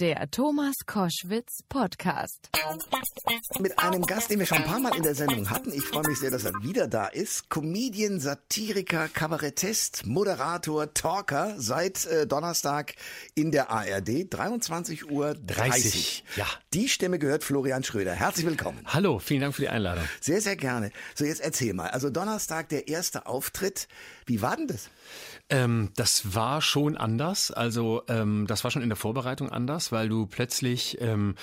Der Thomas Koschwitz Podcast. Mit einem Gast, den wir schon ein paar Mal in der Sendung hatten. Ich freue mich sehr, dass er wieder da ist. Comedian, Satiriker, Kabarettist, Moderator, Talker seit äh, Donnerstag in der ARD. 23 Uhr 30. Ja. Die Stimme gehört Florian Schröder. Herzlich willkommen. Hallo, vielen Dank für die Einladung. Sehr, sehr gerne. So, jetzt erzähl mal. Also Donnerstag, der erste Auftritt. Wie war denn das? Ähm, das war schon anders. Also ähm, das war schon in der Vorbereitung anders, weil du plötzlich ähm,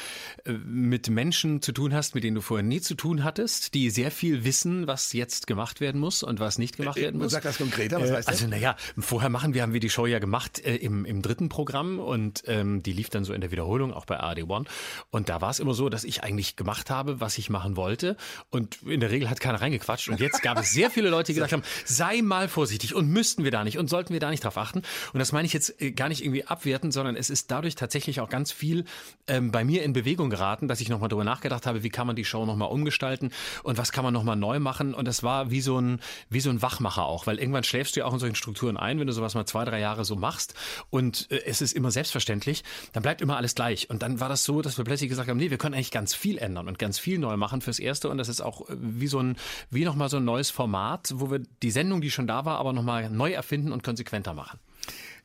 äh, mit Menschen zu tun hast, mit denen du vorher nie zu tun hattest, die sehr viel wissen, was jetzt gemacht werden muss und was nicht gemacht werden muss. Sag das konkreter, was Äh, heißt das? Also naja, vorher machen wir, haben wir die Show ja gemacht äh, im, im dritten Programm und ähm, die lief dann so in der Wiederholung auch bei ARD One. Und da war es immer so, dass ich eigentlich gemacht habe, was ich machen wollte. Und in der Regel hat keiner reingequatscht. Und jetzt gab es sehr viele Leute, die gesagt haben, sei mal vorsichtig und müssten wir da nicht und sollten wir da nicht drauf achten. Und das meine ich jetzt äh, gar nicht irgendwie abwertend, sondern es ist dadurch tatsächlich auch ganz viel ähm, bei mir in Bewegung geraten, dass ich nochmal darüber nachgedacht habe, wie kann man die Show nochmal umgestalten und was kann man nochmal neu machen. Und das war wie so ein, wie so ein Wachmacher auch, weil irgendwann schläfst du ja auch in solchen Strukturen ein, wenn du sowas mal zwei, drei Jahre so machst und äh, es ist immer selbstverständlich, dann bleibt immer alles gleich. Und dann war das so, dass wir plötzlich gesagt haben, nee, wir können eigentlich ganz viel ändern und ganz viel neu machen fürs Erste. Und das ist auch äh, wie so ein, wie nochmal so ein neues Format, wo wir die Sendung, die schon da war, aber nochmal neu erfinden und konsequenter machen.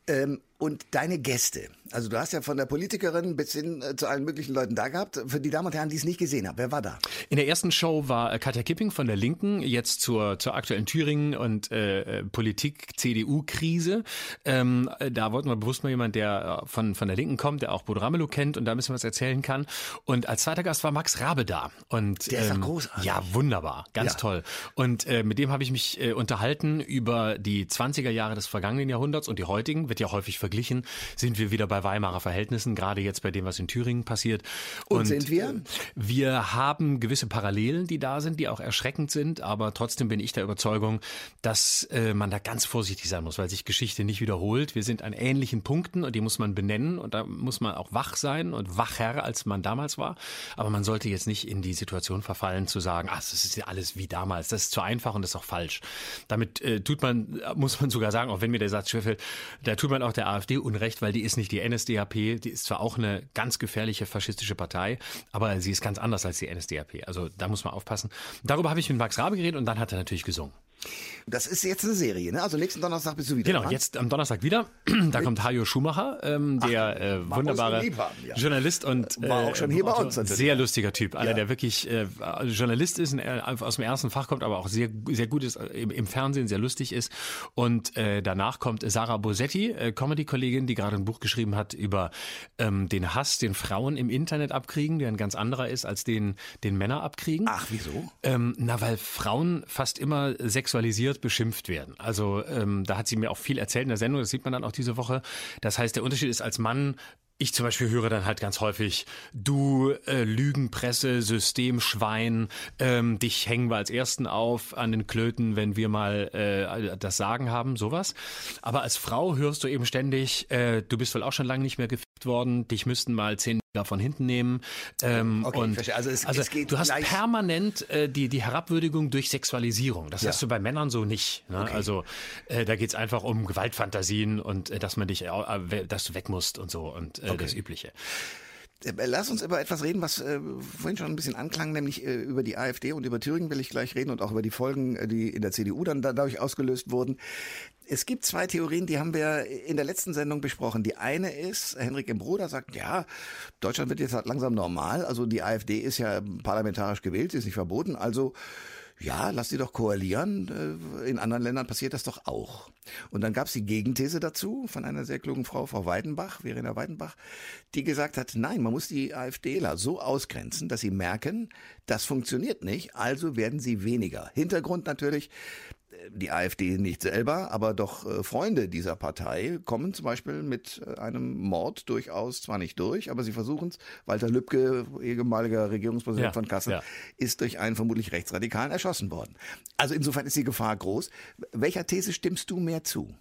Ähm, und deine Gäste. Also du hast ja von der Politikerin bis hin äh, zu allen möglichen Leuten da gehabt. Für die Damen und Herren, die es nicht gesehen haben, wer war da? In der ersten Show war äh, Katja Kipping von der Linken, jetzt zur, zur aktuellen Thüringen- und äh, Politik-CDU-Krise. Ähm, äh, da wollten wir bewusst mal jemand, der äh, von, von der Linken kommt, der auch Bodo Ramelow kennt und da ein bisschen was erzählen kann. Und als zweiter Gast war Max Rabe da. Und, ähm, Der ist doch großartig. Ja, wunderbar, ganz Ja. toll. Und äh, mit dem habe ich mich äh, unterhalten über die 20er Jahre des vergangenen Jahrhunderts und die heutigen, wird ja häufig verglichen, sind wir wieder bei Weimarer Verhältnissen, gerade jetzt bei dem, was in Thüringen passiert. Und sind wir? äh, Wir haben gewisse Parallelen, die da sind, die auch erschreckend sind, aber trotzdem bin ich der Überzeugung, dass äh, man da ganz vorsichtig sein muss, weil sich Geschichte nicht wiederholt. Wir sind an ähnlichen Punkten und die muss man benennen und da muss man auch wach sein und wacher, als man damals war. Aber man sollte jetzt nicht in die Situation verfallen zu sagen, ach, das ist ja alles wie damals. Das ist zu einfach und das ist auch falsch. Damit äh, tut man, muss man sogar sagen, auch wenn mir der Satz schwerfällt, da tut man auch der AfD Unrecht, weil die ist nicht die NSDAP, die ist zwar auch eine ganz gefährliche faschistische Partei, aber sie ist ganz anders als die NSDAP. Also da muss man aufpassen. Darüber habe ich mit Max Rabe geredet und dann hat er natürlich gesungen. Das ist jetzt eine Serie, ne? Also nächsten Donnerstag bist du wieder Genau, dran. jetzt am Donnerstag wieder. Da kommt Hajo Schumacher, ähm, der äh, man muss wunderbare haben, ja. Journalist und War auch schon hier bei uns natürlich. Sehr lustiger Typ, einer Ja. der wirklich äh, Journalist ist, äh, aus dem ersten Fach kommt, aber auch sehr sehr gut ist äh, im, im Fernsehen, sehr lustig ist. Und äh, danach kommt Sarah Bosetti, äh, Comedy-Kollegin, die gerade ein Buch geschrieben hat über ähm, den Hass, den Frauen im Internet abkriegen, der ein ganz anderer ist als den den Männer abkriegen. Ach, wieso? Ähm, na, weil Frauen fast immer sexualisiert beschimpft werden. Also ähm, da hat sie mir auch viel erzählt in der Sendung, das sieht man dann auch diese Woche. Das heißt, der Unterschied ist als Mann, ich zum Beispiel höre dann halt ganz häufig, du äh, Lügenpresse, Systemschwein, ähm, dich hängen wir als Ersten auf an den Klöten, wenn wir mal äh, das Sagen haben, sowas. Aber als Frau hörst du eben ständig, äh, du bist wohl auch schon lange nicht mehr gefickt worden, dich müssten mal zehn von hinten nehmen. Ähm, Okay, und verstehe. Also es- es geht du hast permanent äh, die, die Herabwürdigung durch Sexualisierung. Das Ja. hast du bei Männern so nicht. Ne? Also äh, da geht's einfach um Gewaltfantasien und äh, dass man dich, äh, dass du weg musst und so und äh, das Übliche. Äh, Lass uns über etwas reden, was äh, vorhin schon ein bisschen anklang, nämlich äh, über die AfD und über Thüringen will ich gleich reden und auch über die Folgen, äh, die in der CDU dann da- dadurch ausgelöst wurden. Es gibt zwei Theorien, die haben wir in der letzten Sendung besprochen. Die eine ist, Henrik im Bruder sagt, ja, Deutschland wird jetzt halt langsam normal. Also die AfD ist ja parlamentarisch gewählt, sie ist nicht verboten. Also ja, lass sie doch koalieren. Äh, In anderen Ländern passiert das doch auch. Und dann gab es die Gegenthese dazu von einer sehr klugen Frau, Frau Weidenbach, Verena Weidenbach, die gesagt hat, nein, man muss die AfDler so ausgrenzen, dass sie merken, das funktioniert nicht, also werden sie weniger. Hintergrund natürlich, die AfD nicht selber, aber doch äh, Freunde dieser Partei kommen zum Beispiel mit äh, einem Mord durchaus zwar nicht durch, aber sie versuchen es. Walter Lübcke, ehemaliger Regierungspräsident Ja, von Kassel, ja. ist durch einen vermutlich Rechtsradikalen erschossen worden. Also insofern ist die Gefahr groß. Welcher These stimmst du mehr zu?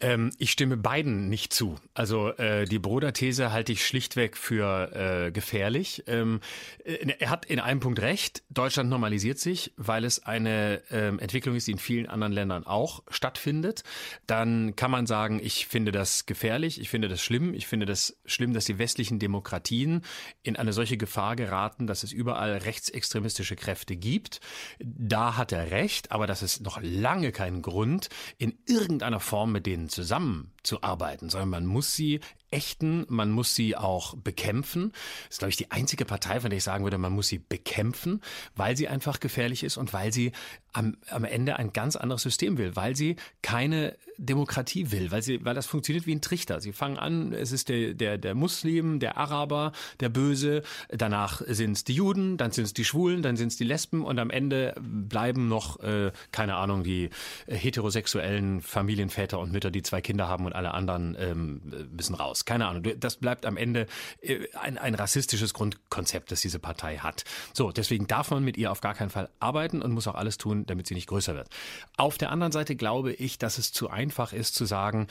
Ähm, ich stimme beiden nicht zu. Also äh, die Broder-These halte ich schlichtweg für äh, gefährlich. Ähm, äh, er hat in einem Punkt recht. Deutschland normalisiert sich, weil es eine ähm, Entwicklung ist, die in vielen anderen Ländern auch stattfindet. Dann kann man sagen, ich finde das gefährlich, ich finde das schlimm, ich finde das schlimm, dass die westlichen Demokratien in eine solche Gefahr geraten, dass es überall rechtsextremistische Kräfte gibt. Da hat er recht, aber das ist noch lange kein Grund, in irgendeiner Form mit denen zusammenzuarbeiten, sondern man muss sie ächten, man muss sie auch bekämpfen. Das ist, glaube ich, die einzige Partei, von der ich sagen würde, man muss sie bekämpfen, weil sie einfach gefährlich ist und weil sie am, am Ende ein ganz anderes System will, weil sie keine Demokratie will, weil sie, weil das funktioniert wie ein Trichter. Sie fangen an, es ist der, der, der Muslim, der Araber, der Böse, danach sind es die Juden, dann sind es die Schwulen, dann sind es die Lesben und am Ende bleiben noch, äh, keine Ahnung, die heterosexuellen Familienväter und Mütter, die zwei Kinder haben und alle anderen ähm, müssen raus. Keine Ahnung. Das bleibt am Ende äh, ein, ein rassistisches Grundkonzept, das diese Partei hat. So, deswegen darf man mit ihr auf gar keinen Fall arbeiten und muss auch alles tun, damit sie nicht größer wird. Auf der anderen Seite glaube ich, dass es zu einfach ist zu sagen,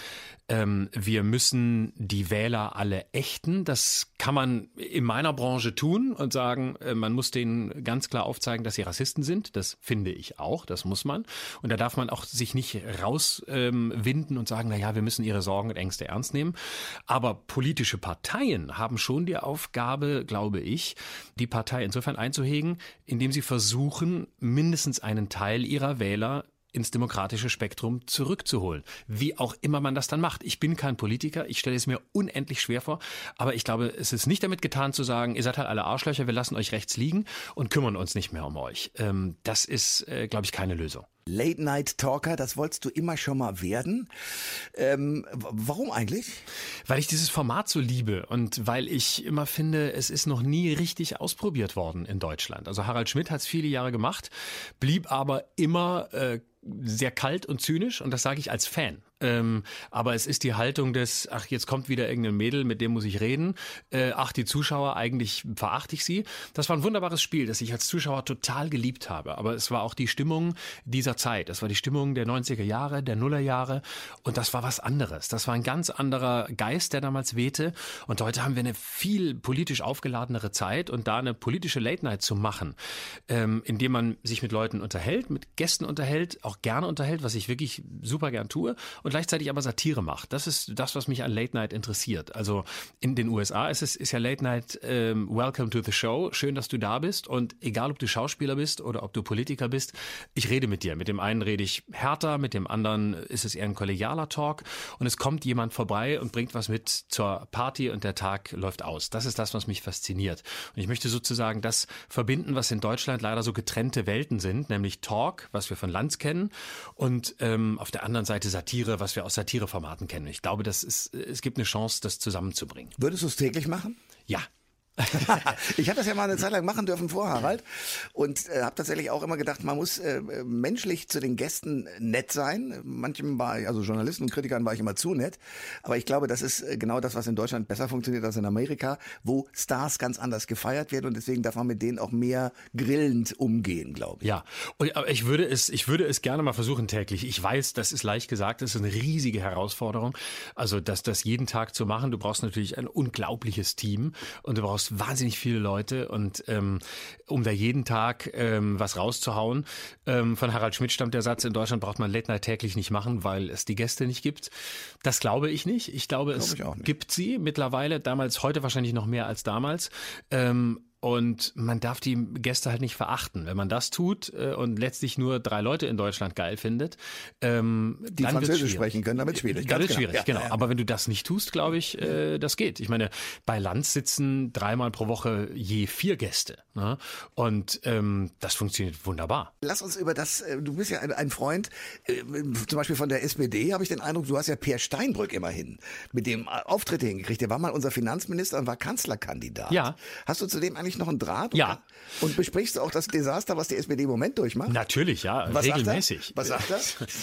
ähm, wir müssen die Wähler alle ächten. Das kann man in meiner Branche tun und sagen, äh, man muss denen ganz klar aufzeigen, dass sie Rassisten sind. Das finde ich auch, das muss man. Und da darf man auch sich nicht rauswinden ähm, und sagen, na ja, wir müssen ihre Sorgen und Ängste ernst nehmen. Aber politische Parteien haben schon die Aufgabe, glaube ich, die Partei insofern einzuhegen, indem sie versuchen, mindestens einen Teil ihrer Wähler ins demokratische Spektrum zurückzuholen. Wie auch immer man das dann macht. Ich bin kein Politiker, ich stelle es mir unendlich schwer vor, aber ich glaube, es ist nicht damit getan zu sagen, ihr seid halt alle Arschlöcher, wir lassen euch rechts liegen und kümmern uns nicht mehr um euch. Ähm, das ist, äh, glaube ich, keine Lösung. Late Night Talker, das wolltest du immer schon mal werden. Ähm, warum eigentlich? Weil ich dieses Format so liebe und weil ich immer finde, es ist noch nie richtig ausprobiert worden in Deutschland. Also Harald Schmidt hat es viele Jahre gemacht, blieb aber immer äh, sehr kalt und zynisch und das sage ich als Fan. Ähm, aber es ist die Haltung des, ach, jetzt kommt wieder irgendein Mädel, mit dem muss ich reden. Äh, ach, die Zuschauer, eigentlich verachte ich sie. Das war ein wunderbares Spiel, das ich als Zuschauer total geliebt habe. Aber es war auch die Stimmung dieser Zeit. Das war die Stimmung der 90er Jahre, der Nullerjahre. Und das war was anderes. Das war ein ganz anderer Geist, der damals wehte. Und heute haben wir eine viel politisch aufgeladenere Zeit. Und da eine politische Late Night zu machen, ähm, indem man sich mit Leuten unterhält, mit Gästen unterhält, auch gerne unterhält, was ich wirklich super gern tue. Und und gleichzeitig aber Satire macht. Das ist das, was mich an Late Night interessiert. Also in den USA ist es ist ja Late Night ähm, Welcome to the Show. Schön, dass du da bist und egal, ob du Schauspieler bist oder ob du Politiker bist, ich rede mit dir. Mit dem einen rede ich härter, mit dem anderen ist es eher ein kollegialer Talk und es kommt jemand vorbei und bringt was mit zur Party und der Tag läuft aus. Das ist das, was mich fasziniert. Und ich möchte sozusagen das verbinden, was in Deutschland leider so getrennte Welten sind, nämlich Talk, was wir von Lanz kennen und ähm, auf der anderen Seite Satire, was wir aus Satireformaten kennen. Ich glaube, das ist, es gibt eine Chance, das zusammenzubringen. Würdest du es täglich machen? Ja, ich habe das ja mal eine Zeit lang machen dürfen vor Harald und äh, habe tatsächlich auch immer gedacht, man muss äh, menschlich zu den Gästen nett sein. Manchem war ich, also Journalisten und Kritikern war ich immer zu nett, aber ich glaube, das ist äh, genau das, was in Deutschland besser funktioniert als in Amerika, wo Stars ganz anders gefeiert werden und deswegen darf man mit denen auch mehr grillend umgehen, glaube ich. Ja, und, aber ich würde es, ich würde es gerne mal versuchen täglich. Ich weiß, das ist leicht gesagt, das ist eine riesige Herausforderung. Also, dass das jeden Tag zu machen, du brauchst natürlich ein unglaubliches Team und du brauchst wahnsinnig viele Leute und ähm, um da jeden Tag ähm, was rauszuhauen. Ähm, von Harald Schmidt stammt der Satz, in Deutschland braucht man Late Night täglich nicht machen, weil es die Gäste nicht gibt. Das glaube ich nicht. Ich glaube, glaube es ich gibt sie mittlerweile, damals, heute wahrscheinlich noch mehr als damals. Ähm, und man darf die Gäste halt nicht verachten. Wenn man das tut äh, und letztlich nur drei Leute in Deutschland geil findet, ähm, die dann Französisch sprechen können, damit schwierig. Dann wird genau. schwierig, ja, genau. Ja, ja. Aber wenn du das nicht tust, glaube ich, äh, das geht. Ich meine, bei Lanz sitzen dreimal pro Woche je vier Gäste. Ne? Und ähm, das funktioniert wunderbar. Lass uns über das, äh, du bist ja ein, ein Freund, äh, zum Beispiel von der SPD, habe ich den Eindruck, du hast ja Per Steinbrück immerhin mit dem Auftritte hingekriegt. Der war mal unser Finanzminister und war Kanzlerkandidat. Ja. Hast du zudem eigentlich noch einen Draht? Ja. Oder? Und besprichst du auch das Desaster, was die SPD im Moment durchmacht? Natürlich, ja, was regelmäßig. Sagt was sagt er?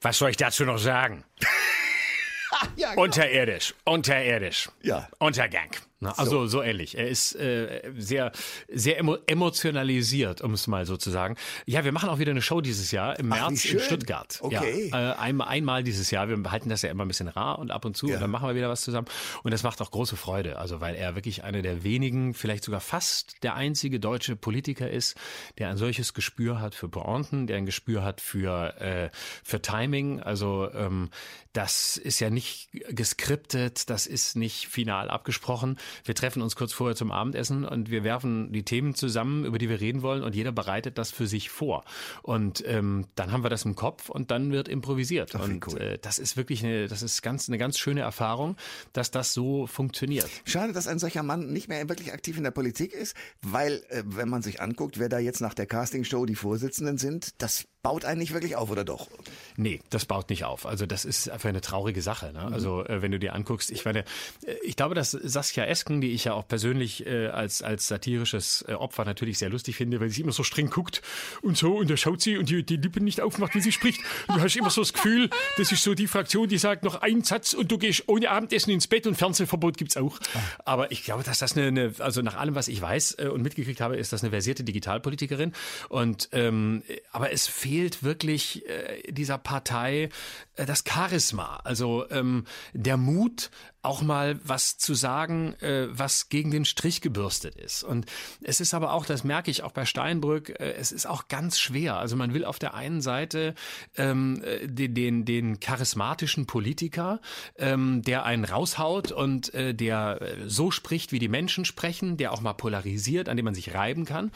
Was soll ich dazu noch sagen? ja, genau. Unterirdisch, unterirdisch. Ja. Untergang. Na, also so. so ähnlich. Er ist äh, sehr, sehr emo emotionalisiert, um es mal so zu sagen. Ja, wir machen auch wieder eine Show dieses Jahr im März in Stuttgart. Okay. Ja, äh, einmal, einmal dieses Jahr. Wir halten das ja immer ein bisschen rar und ab und zu ja. und dann machen wir wieder was zusammen. Und das macht auch große Freude. Also weil er wirklich einer der wenigen, vielleicht sogar fast der einzige deutsche Politiker ist, der ein solches Gespür hat für Pointen, der ein Gespür hat für, äh, für Timing. Also ähm, das ist ja nicht geskriptet, das ist nicht final abgesprochen wir treffen uns kurz vorher zum Abendessen und wir werfen die Themen zusammen, über die wir reden wollen und jeder bereitet das für sich vor. Und ähm, dann haben wir das im Kopf und dann wird improvisiert. Das und cool. äh, das ist wirklich eine, das ist ganz, eine ganz schöne Erfahrung, dass das so funktioniert. Schade, dass ein solcher Mann nicht mehr wirklich aktiv in der Politik ist, weil, äh, wenn man sich anguckt, wer da jetzt nach der Castingshow die Vorsitzenden sind, das baut einen nicht wirklich auf, oder doch? Nee, das baut nicht auf. Also das ist einfach eine traurige Sache. Ne? Also äh, wenn du dir anguckst, ich meine, äh, ich glaube, dass Saskia Esken, die ich ja auch persönlich äh, als, als satirisches äh, Opfer natürlich sehr lustig finde, weil sie immer so streng guckt und so und da schaut sie und die, die Lippen nicht aufmacht, wenn sie spricht. Und du hast immer so das Gefühl, das ist so die Fraktion, die sagt noch einen Satz und du gehst ohne Abendessen ins Bett und Fernsehverbot gibt's auch. Ah. Aber ich glaube, dass das eine, eine, also nach allem, was ich weiß und mitgekriegt habe, ist das eine versierte Digitalpolitikerin. Und ähm, aber es fehlt fehlt wirklich äh, dieser Partei äh, das Charisma, also ähm, der Mut, auch mal was zu sagen, äh, was gegen den Strich gebürstet ist. Und es ist aber auch, das merke ich auch bei Steinbrück, äh, es ist auch ganz schwer. Also man will auf der einen Seite ähm, äh, den, den, den charismatischen Politiker, ähm, der einen raushaut und äh, der äh, so spricht, wie die Menschen sprechen, der auch mal polarisiert, an dem man sich reiben kann.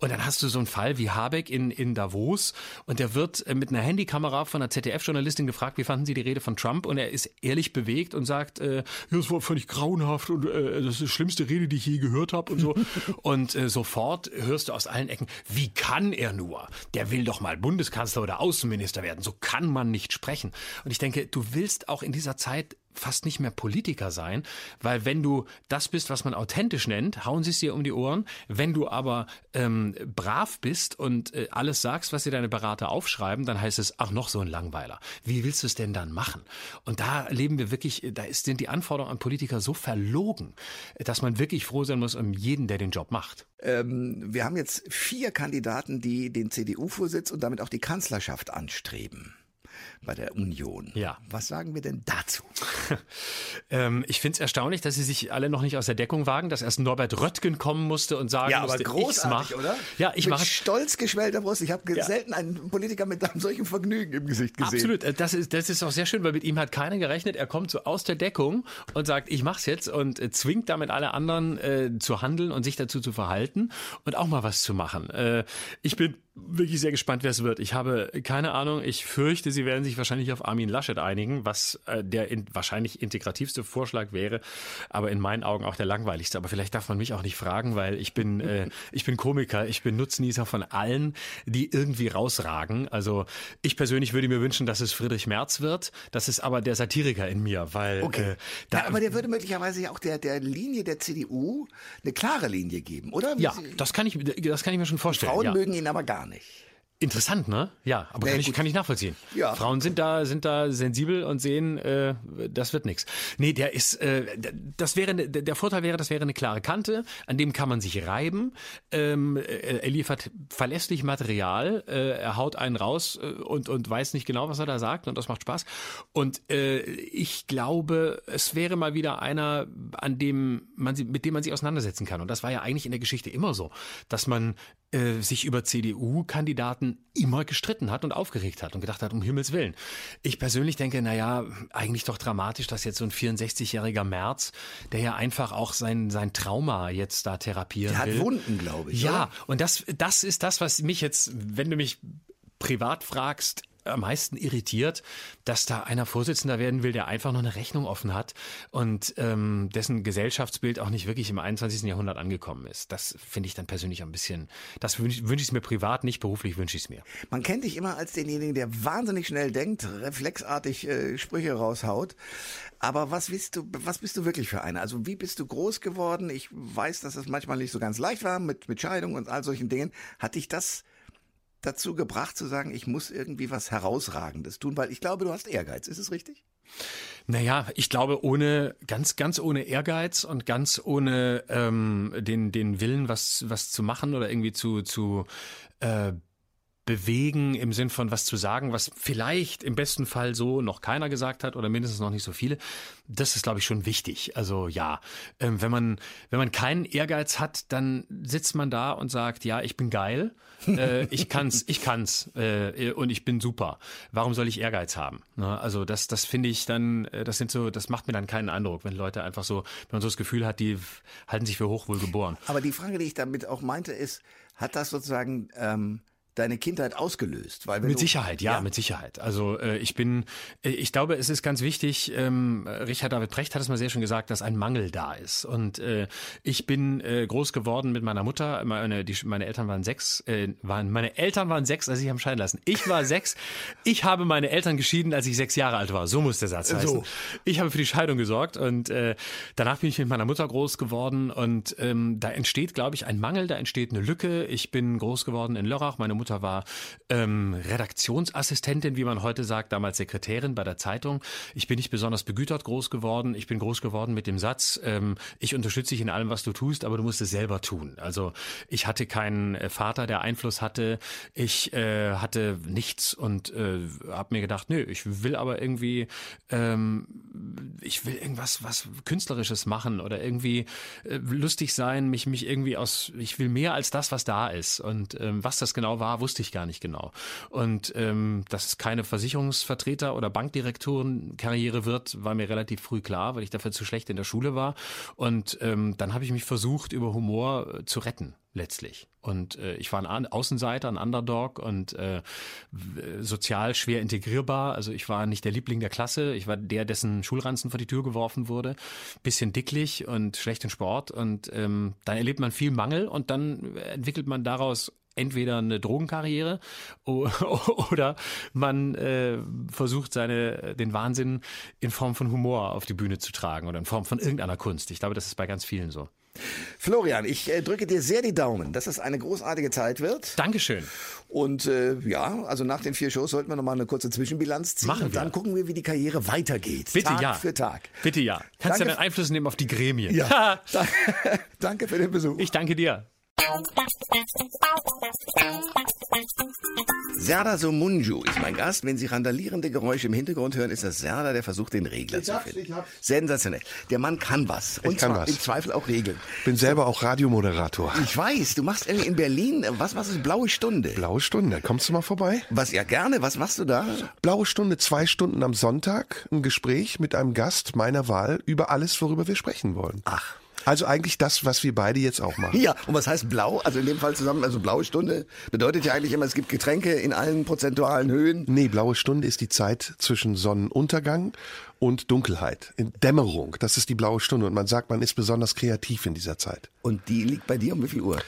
Und dann hast du so einen Fall wie Habeck in, in Davos und der wird äh, mit einer Handykamera von einer ZDF-Journalistin gefragt, wie fanden Sie die Rede von Trump? Und er ist ehrlich bewegt und sagt, äh, das war völlig grauenhaft und äh, das ist die schlimmste Rede, die ich je gehört habe und so. und äh, sofort hörst du aus allen Ecken, wie kann er nur? Der will doch mal Bundeskanzler oder Außenminister werden. So kann man nicht sprechen. Und ich denke, du willst auch in dieser Zeit fast nicht mehr Politiker sein, weil wenn du das bist, was man authentisch nennt, hauen sie es dir um die Ohren. Wenn du aber ähm, brav bist und äh, alles sagst, was dir deine Berater aufschreiben, dann heißt es, ach, noch so ein Langweiler. Wie willst du es denn dann machen? Und da leben wir wirklich, da sind die Anforderungen an Politiker so verlogen, dass man wirklich froh sein muss um jeden, der den Job macht. Ähm, wir haben jetzt vier Kandidaten, die den CDU-Vorsitz und damit auch die Kanzlerschaft anstreben bei der Union. Ja. Was sagen wir denn dazu? ähm, ich finde es erstaunlich, dass sie sich alle noch nicht aus der Deckung wagen, dass erst Norbert Röttgen kommen musste und sagen ja, musste, aber großartig, mach. oder? Ja, ich mache stolz geschwellter Brust. Ich habe ja. selten einen Politiker mit einem solchen Vergnügen im Gesicht gesehen. Absolut, äh, das ist das ist auch sehr schön, weil mit ihm hat keiner gerechnet. Er kommt so aus der Deckung und sagt, ich mach's jetzt und äh, zwingt damit alle anderen äh, zu handeln und sich dazu zu verhalten und auch mal was zu machen. Äh, ich bin wirklich sehr gespannt, wer es wird. Ich habe keine Ahnung. Ich fürchte, sie werden sich wahrscheinlich auf Armin Laschet einigen, was äh, der in, wahrscheinlich integrativste Vorschlag wäre, aber in meinen Augen auch der langweiligste. Aber vielleicht darf man mich auch nicht fragen, weil ich bin, äh, ich bin Komiker, ich bin Nutznießer von allen, die irgendwie rausragen. Also ich persönlich würde mir wünschen, dass es Friedrich Merz wird. Das ist aber der Satiriker in mir, weil okay. Äh, da, ja, aber der würde möglicherweise auch der der Linie der CDU eine klare Linie geben, oder? ja, das kann ich, das kann ich mir schon vorstellen. Frauen ja. mögen ihn aber gar nicht. Interessant, ne? Ja, aber nee, kann, ich, kann ich nachvollziehen. Ja. Frauen sind da, sind da sensibel und sehen, äh, das wird nix. Nee, der ist, äh, das wäre, der Vorteil wäre, das wäre eine klare Kante, an dem kann man sich reiben. Ähm, äh, er liefert verlässlich Material, äh, er haut einen raus äh, und, und weiß nicht genau, was er da sagt und das macht Spaß. Und äh, ich glaube, es wäre mal wieder einer, an dem man, mit dem man sich auseinandersetzen kann. Und das war ja eigentlich in der Geschichte immer so, dass man äh, sich über CDU-Kandidaten immer gestritten hat und aufgeregt hat und gedacht hat, um Himmels Willen. Ich persönlich denke, naja, eigentlich doch dramatisch, dass jetzt so ein 64-jähriger März, der ja einfach auch sein, sein Trauma jetzt da therapieren der will. hat Wunden, glaube ich. Ja, oder? und das, das ist das, was mich jetzt, wenn du mich privat fragst, am meisten irritiert, dass da einer Vorsitzender werden will, der einfach noch eine Rechnung offen hat und ähm, dessen Gesellschaftsbild auch nicht wirklich im 21. Jahrhundert angekommen ist. Das finde ich dann persönlich ein bisschen, das wünsche wünsch ich mir privat, nicht beruflich wünsche ich es mir. Man kennt dich immer als denjenigen, der wahnsinnig schnell denkt, reflexartig äh, Sprüche raushaut. Aber was bist du, was bist du wirklich für einer? Also wie bist du groß geworden? Ich weiß, dass es manchmal nicht so ganz leicht war mit, mit Scheidung und all solchen Dingen. Hat dich das dazu gebracht zu sagen, ich muss irgendwie was Herausragendes tun, weil ich glaube, du hast Ehrgeiz. Ist es richtig? Naja, ich glaube, ohne, ganz, ganz ohne Ehrgeiz und ganz ohne ähm, den, den Willen, was, was zu machen oder irgendwie zu, zu äh, bewegen im Sinn von was zu sagen, was vielleicht im besten Fall so noch keiner gesagt hat oder mindestens noch nicht so viele. Das ist, glaube ich, schon wichtig. Also ja, ähm, wenn man wenn man keinen Ehrgeiz hat, dann sitzt man da und sagt, ja, ich bin geil, äh, ich kann's, ich kann's äh, und ich bin super. Warum soll ich Ehrgeiz haben? Ne? Also das das finde ich dann, äh, das sind so, das macht mir dann keinen Eindruck, wenn Leute einfach so, wenn man so das Gefühl hat, die halten sich für hochwohl geboren. Aber die Frage, die ich damit auch meinte, ist, hat das sozusagen ähm, deine Kindheit ausgelöst? Weil mit Sicherheit, ja, ja, mit Sicherheit. Also äh, ich bin, äh, ich glaube, es ist ganz wichtig, ähm, Richard David Precht hat es mal sehr schön gesagt, dass ein Mangel da ist. Und äh, ich bin äh, groß geworden mit meiner Mutter. Meine, die, meine Eltern waren sechs, äh, waren, meine Eltern waren sechs, als ich haben scheiden lassen. Ich war sechs. Ich habe meine Eltern geschieden, als ich sechs Jahre alt war. So muss der Satz heißen. So. Ich habe für die Scheidung gesorgt und äh, danach bin ich mit meiner Mutter groß geworden und ähm, da entsteht, glaube ich, ein Mangel, da entsteht eine Lücke. Ich bin groß geworden in Lörrach. Meine Mutter Mutter war ähm, Redaktionsassistentin, wie man heute sagt, damals Sekretärin bei der Zeitung. Ich bin nicht besonders begütert groß geworden. Ich bin groß geworden mit dem Satz, ähm, ich unterstütze dich in allem, was du tust, aber du musst es selber tun. Also ich hatte keinen äh, Vater, der Einfluss hatte. Ich äh, hatte nichts und äh, habe mir gedacht, nö, ich will aber irgendwie, ähm, ich will irgendwas was Künstlerisches machen oder irgendwie äh, lustig sein, mich, mich irgendwie aus, ich will mehr als das, was da ist. Und ähm, was das genau war, wusste ich gar nicht genau. Und ähm, dass es keine Versicherungsvertreter oder Bankdirektorenkarriere wird, war mir relativ früh klar, weil ich dafür zu schlecht in der Schule war. Und ähm, dann habe ich mich versucht, über Humor äh, zu retten letztlich. Und äh, ich war ein Außenseiter, ein Underdog und äh, sozial schwer integrierbar. Also ich war nicht der Liebling der Klasse. Ich war der, dessen Schulranzen vor die Tür geworfen wurde. Bisschen dicklich und schlecht in Sport. Und ähm, dann erlebt man viel Mangel und dann entwickelt man daraus entweder eine Drogenkarriere oder man äh, versucht seine den Wahnsinn in Form von Humor auf die Bühne zu tragen oder in Form von irgendeiner Kunst. Ich glaube, das ist bei ganz vielen so. Florian, ich äh, drücke dir sehr die Daumen, dass es eine großartige Zeit wird. Dankeschön. Und äh, ja, also nach den vier Shows sollten wir nochmal eine kurze Zwischenbilanz ziehen. Machen wir. Und dann gucken wir, wie die Karriere weitergeht. Bitte Tag ja. für Tag. Bitte ja. Kannst du ja einen Einfluss nehmen auf die Gremien. Ja. danke für den Besuch. Ich danke dir. Serda Somunju ist mein Gast. Wenn Sie randalierende Geräusche im Hintergrund hören, ist das Serda, der versucht, den Regler ich zu finden. Ich hab's. Sensationell. Der Mann kann was. Und ich kann was. im Zweifel auch regeln. Bin selber auch Radiomoderator. Ich weiß, du machst irgendwie in Berlin, was, was ist Blaue Stunde? Blaue Stunde. Kommst du mal vorbei? Was, ja gerne. Was machst du da? Blaue Stunde, zwei Stunden am Sonntag. Ein Gespräch mit einem Gast meiner Wahl über alles, worüber wir sprechen wollen. Ach. Also eigentlich das, was wir beide jetzt auch machen. Ja, und was heißt blau? Also in dem Fall zusammen, also blaue Stunde bedeutet ja eigentlich immer, es gibt Getränke in allen prozentualen Höhen. Nee, blaue Stunde ist die Zeit zwischen Sonnenuntergang und Dunkelheit, in Dämmerung. Das ist die blaue Stunde und man sagt, man ist besonders kreativ in dieser Zeit. Und die liegt bei dir um wie viel Uhr?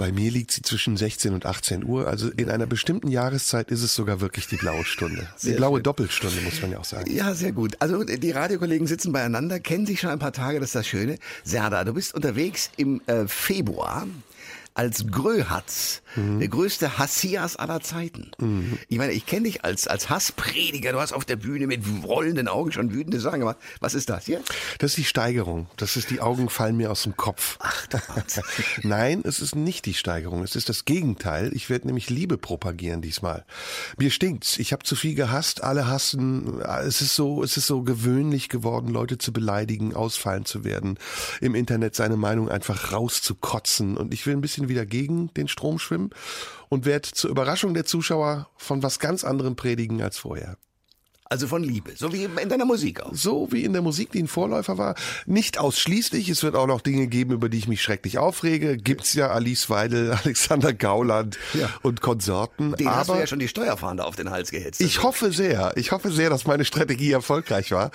Bei mir liegt sie zwischen 16 und 18 Uhr. Also in einer bestimmten Jahreszeit ist es sogar wirklich die blaue Stunde. Sehr die blaue schön. Doppelstunde, muss man ja auch sagen. Ja, sehr gut. Also die Radiokollegen sitzen beieinander, kennen sich schon ein paar Tage, das ist das Schöne. Serda, du bist unterwegs im äh, Februar als Gröhatz, mhm. der größte Hassias aller Zeiten. Mhm. Ich meine, ich kenne dich als, als Hassprediger. Du hast auf der Bühne mit rollenden Augen schon wütende Sachen gemacht. Was ist das hier? Das ist die Steigerung. Das ist die Augen fallen mir aus dem Kopf. Ach, Nein, es ist nicht die Steigerung. Es ist das Gegenteil. Ich werde nämlich Liebe propagieren diesmal. Mir stinkt's. Ich habe zu viel gehasst. Alle hassen. Es ist so, es ist so gewöhnlich geworden, Leute zu beleidigen, ausfallen zu werden, im Internet seine Meinung einfach rauszukotzen. Und ich will ein bisschen bisschen wieder gegen den Strom schwimmen und werde zur Überraschung der Zuschauer von was ganz anderem predigen als vorher. Also von Liebe, so wie in deiner Musik auch. So wie in der Musik, die ein Vorläufer war. Nicht ausschließlich. Es wird auch noch Dinge geben, über die ich mich schrecklich aufrege. Gibt's ja Alice Weidel, Alexander Gauland ja. und Konsorten. Den Aber hast du ja schon die Steuerfahnder auf den Hals gehetzt. Ich hoffe sehr. Ich hoffe sehr, dass meine Strategie erfolgreich war.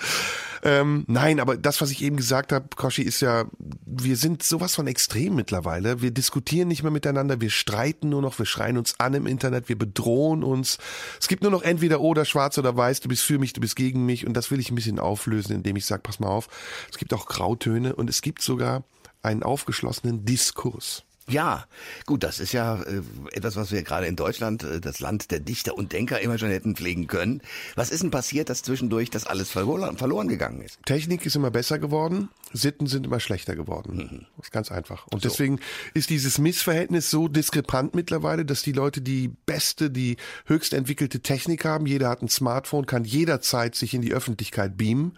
Ähm, nein, aber das, was ich eben gesagt habe, Koshi, ist ja, wir sind sowas von extrem mittlerweile. Wir diskutieren nicht mehr miteinander, wir streiten nur noch, wir schreien uns an im Internet, wir bedrohen uns. Es gibt nur noch entweder oder schwarz oder weiß, du bist für mich, du bist gegen mich und das will ich ein bisschen auflösen, indem ich sage, pass mal auf, es gibt auch Grautöne und es gibt sogar einen aufgeschlossenen Diskurs. Ja, gut, das ist ja äh, etwas, was wir gerade in Deutschland, äh, das Land der Dichter und Denker, immer schon hätten pflegen können. Was ist denn passiert, dass zwischendurch das alles verloren, verloren gegangen ist? Technik ist immer besser geworden, Sitten sind immer schlechter geworden. Mhm. Das ist ganz einfach. Und so. deswegen ist dieses Missverhältnis so diskrepant mittlerweile, dass die Leute die beste, die höchst entwickelte Technik haben. Jeder hat ein Smartphone, kann jederzeit sich in die Öffentlichkeit beamen.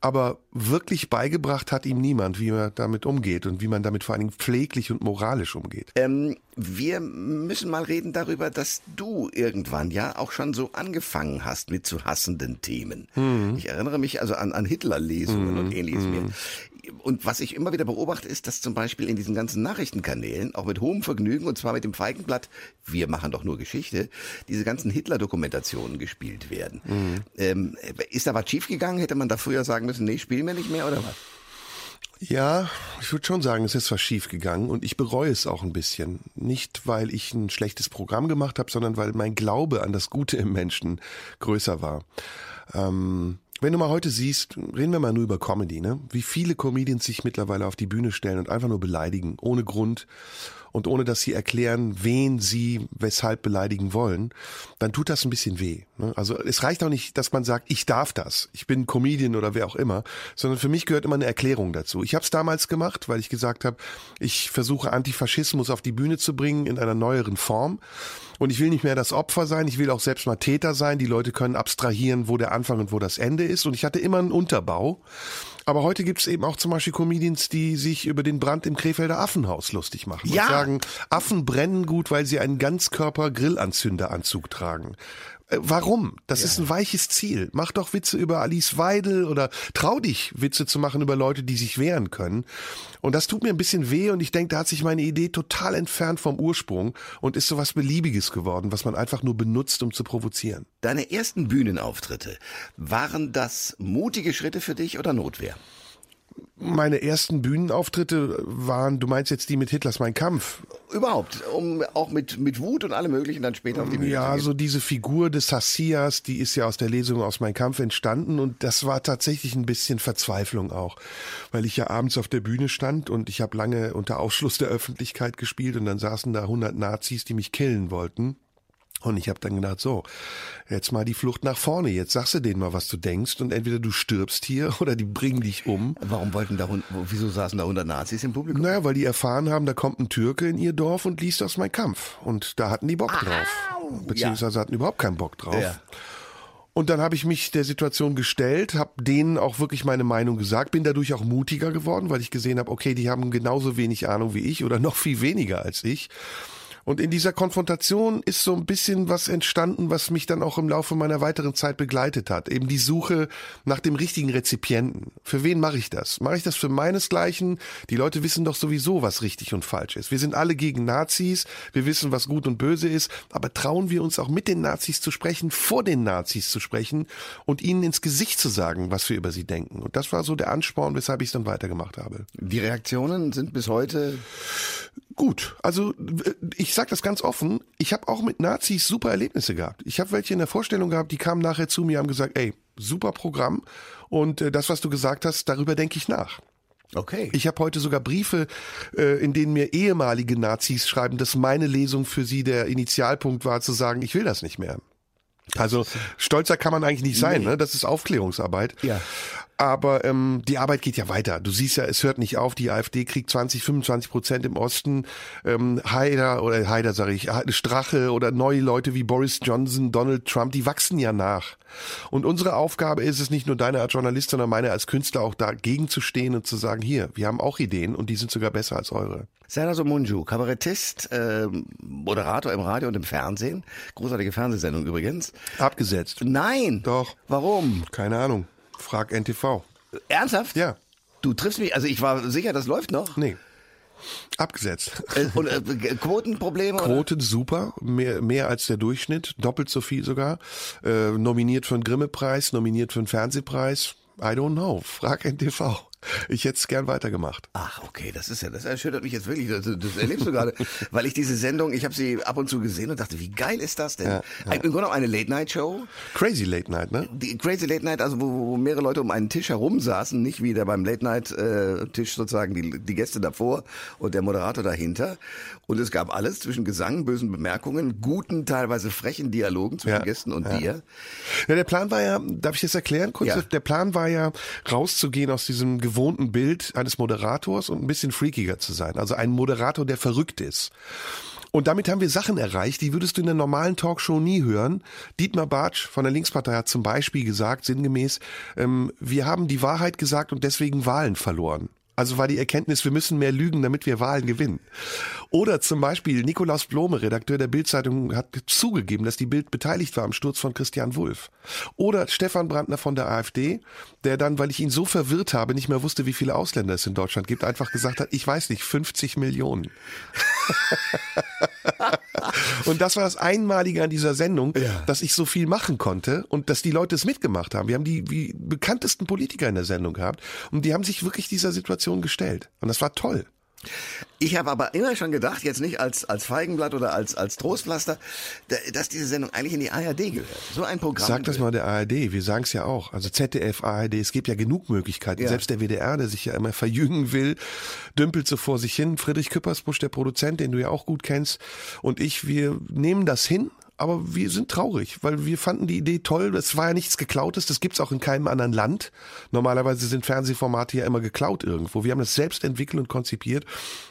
Aber wirklich beigebracht hat ihm niemand, wie man damit umgeht und wie man damit vor allen Dingen pfleglich und moralisch umgeht. Ähm, wir müssen mal reden darüber, dass du irgendwann ja auch schon so angefangen hast mit zu hassenden Themen. Mhm. Ich erinnere mich also an, an Hitler-Lesungen mhm. und ähnliches mhm. mehr. Und was ich immer wieder beobachte, ist, dass zum Beispiel in diesen ganzen Nachrichtenkanälen, auch mit hohem Vergnügen, und zwar mit dem Feigenblatt, wir machen doch nur Geschichte, diese ganzen Hitler-Dokumentationen gespielt werden. Mhm. Ähm, ist da was schiefgegangen? Hätte man da früher sagen müssen, nee, spielen wir nicht mehr oder was? Ja, ich würde schon sagen, es ist was schief gegangen und ich bereue es auch ein bisschen. Nicht, weil ich ein schlechtes Programm gemacht habe, sondern weil mein Glaube an das Gute im Menschen größer war. Ähm, wenn du mal heute siehst, reden wir mal nur über Comedy, ne? Wie viele Comedians sich mittlerweile auf die Bühne stellen und einfach nur beleidigen, ohne Grund und ohne dass sie erklären, wen sie weshalb beleidigen wollen, dann tut das ein bisschen weh. Ne? Also es reicht auch nicht, dass man sagt, ich darf das, ich bin Comedian oder wer auch immer, sondern für mich gehört immer eine Erklärung dazu. Ich habe es damals gemacht, weil ich gesagt habe, ich versuche Antifaschismus auf die Bühne zu bringen in einer neueren Form. Und ich will nicht mehr das Opfer sein, ich will auch selbst mal Täter sein. Die Leute können abstrahieren, wo der Anfang und wo das Ende ist. Und ich hatte immer einen Unterbau. Aber heute gibt es eben auch zum Beispiel Comedians, die sich über den Brand im Krefelder Affenhaus lustig machen. Ja. Und sagen, Affen brennen gut, weil sie einen Ganzkörper-Grillanzünderanzug tragen. Äh, warum? Das ja. ist ein weiches Ziel. Mach doch Witze über Alice Weidel oder trau dich, Witze zu machen über Leute, die sich wehren können. Und das tut mir ein bisschen weh und ich denke, da hat sich meine Idee total entfernt vom Ursprung und ist so was Beliebiges geworden, was man einfach nur benutzt, um zu provozieren. Deine ersten Bühnenauftritte, waren das mutige Schritte für dich oder Notwehr? Meine ersten Bühnenauftritte waren, du meinst jetzt die mit Hitlers Mein Kampf? Überhaupt, um auch mit, mit Wut und allem möglichen dann später auf die Bühne Ja, so diese Figur des Hassias, die ist ja aus der Lesung aus Mein Kampf entstanden und das war tatsächlich ein bisschen Verzweiflung auch, weil ich ja abends auf der Bühne stand und ich habe lange unter Ausschluss der Öffentlichkeit gespielt und dann saßen da 100 Nazis, die mich killen wollten. Und ich habe dann gedacht, so, jetzt mal die Flucht nach vorne. Jetzt sagst du denen mal, was du denkst und entweder du stirbst hier oder die bringen dich um. Warum wollten da, wieso saßen da 100 Nazis im Publikum? Naja, weil die erfahren haben, da kommt ein Türke in ihr Dorf und liest aus mein Kampf. Und da hatten die Bock drauf. Beziehungsweise ja. hatten überhaupt keinen Bock drauf. Ja. Und dann habe ich mich der Situation gestellt, habe denen auch wirklich meine Meinung gesagt, bin dadurch auch mutiger geworden, weil ich gesehen habe, okay, die haben genauso wenig Ahnung wie ich oder noch viel weniger als ich. Und in dieser Konfrontation ist so ein bisschen was entstanden, was mich dann auch im Laufe meiner weiteren Zeit begleitet hat. Eben die Suche nach dem richtigen Rezipienten. Für wen mache ich das? Mache ich das für meinesgleichen? Die Leute wissen doch sowieso, was richtig und falsch ist. Wir sind alle gegen Nazis. Wir wissen, was gut und böse ist. Aber trauen wir uns auch mit den Nazis zu sprechen, vor den Nazis zu sprechen und ihnen ins Gesicht zu sagen, was wir über sie denken. Und das war so der Ansporn, weshalb ich es dann weitergemacht habe. Die Reaktionen sind bis heute gut. Also ich ich sage das ganz offen, ich habe auch mit Nazis super Erlebnisse gehabt. Ich habe welche in der Vorstellung gehabt, die kamen nachher zu mir, haben gesagt, ey, super Programm und äh, das, was du gesagt hast, darüber denke ich nach. Okay. Ich habe heute sogar Briefe, äh, in denen mir ehemalige Nazis schreiben, dass meine Lesung für sie der Initialpunkt war, zu sagen, ich will das nicht mehr. Also stolzer kann man eigentlich nicht sein, nee. ne? Das ist Aufklärungsarbeit. Ja. Aber ähm, die Arbeit geht ja weiter. Du siehst ja, es hört nicht auf. Die AfD kriegt 20, 25 Prozent im Osten. Ähm, Haider oder Haider sage ich, Strache oder neue Leute wie Boris Johnson, Donald Trump, die wachsen ja nach. Und unsere Aufgabe ist es nicht nur deine als Journalist, sondern meine als Künstler auch dagegen zu stehen und zu sagen, hier, wir haben auch Ideen und die sind sogar besser als eure. Serdar Somunju, Kabarettist, äh, Moderator im Radio und im Fernsehen. Großartige Fernsehsendung übrigens. Abgesetzt. Nein. Doch. Warum? Keine Ahnung. Frag NTV. Ernsthaft? Ja. Du triffst mich, also ich war sicher, das läuft noch. Nee. Abgesetzt. Äh, und äh, Quotenprobleme? Quoten oder? super, mehr, mehr als der Durchschnitt, doppelt so viel sogar. Äh, nominiert für einen Grimme-Preis, nominiert für einen Fernsehpreis. I don't know. Frag NTV. Ich hätte es gern weitergemacht. Ach, okay, das ist ja, das erschüttert mich jetzt wirklich. Das, das erlebst du gerade, weil ich diese Sendung, ich habe sie ab und zu gesehen und dachte, wie geil ist das denn? Ja, ja. Im Grunde auch eine Late-Night-Show. Crazy Late Night, ne? Die Crazy Late Night, also wo, wo mehrere Leute um einen Tisch herum saßen, nicht wie der beim Late Night äh, Tisch sozusagen die, die Gäste davor und der Moderator dahinter. Und es gab alles zwischen Gesang, bösen Bemerkungen, guten, teilweise frechen Dialogen zwischen Ja, Gästen und dir. Ja, der Plan war ja, darf ich das erklären? Kurz, der Plan war ja, rauszugehen aus diesem gewohnten Bild eines Moderators und ein bisschen freakiger zu sein. Also ein Moderator, der verrückt ist. Und damit haben wir Sachen erreicht, die würdest du in der normalen Talkshow nie hören. Dietmar Bartsch von der Linkspartei hat zum Beispiel gesagt, sinngemäß, ähm, wir haben die Wahrheit gesagt und deswegen Wahlen verloren. Also war die Erkenntnis, wir müssen mehr lügen, damit wir Wahlen gewinnen. Oder zum Beispiel Nikolaus Blome, Redakteur der Bildzeitung, hat zugegeben, dass die Bild beteiligt war am Sturz von Christian Wulff. Oder Stefan Brandner von der AfD, der dann, weil ich ihn so verwirrt habe, nicht mehr wusste, wie viele Ausländer es in Deutschland gibt, einfach gesagt hat, ich weiß nicht, 50 Millionen. Und das war das Einmalige an dieser Sendung, Ja. dass ich so viel machen konnte und dass die Leute es mitgemacht haben. Wir haben die, die bekanntesten Politiker in der Sendung gehabt und die haben sich wirklich dieser Situation gestellt. Und das war toll. Ich habe aber immer schon gedacht, jetzt nicht als, als Feigenblatt oder als, als Trostpflaster, da- dass diese Sendung eigentlich in die ARD gehört. So ein Programm. Sag das mal der ARD, wir sagen es ja auch. Also ZDF, ARD, es gibt ja genug Möglichkeiten. Ja. Selbst der WDR, der sich ja immer verjüngen will, dümpelt so vor sich hin. Friedrich Küppersbusch, der Produzent, den du ja auch gut kennst, und ich, wir nehmen das hin. Aber wir sind traurig, weil wir fanden die Idee toll. Es war ja nichts Geklautes, das gibt's auch in keinem anderen Land. Normalerweise sind Fernsehformate ja immer geklaut irgendwo. Wir haben das selbst entwickelt und konzipiert.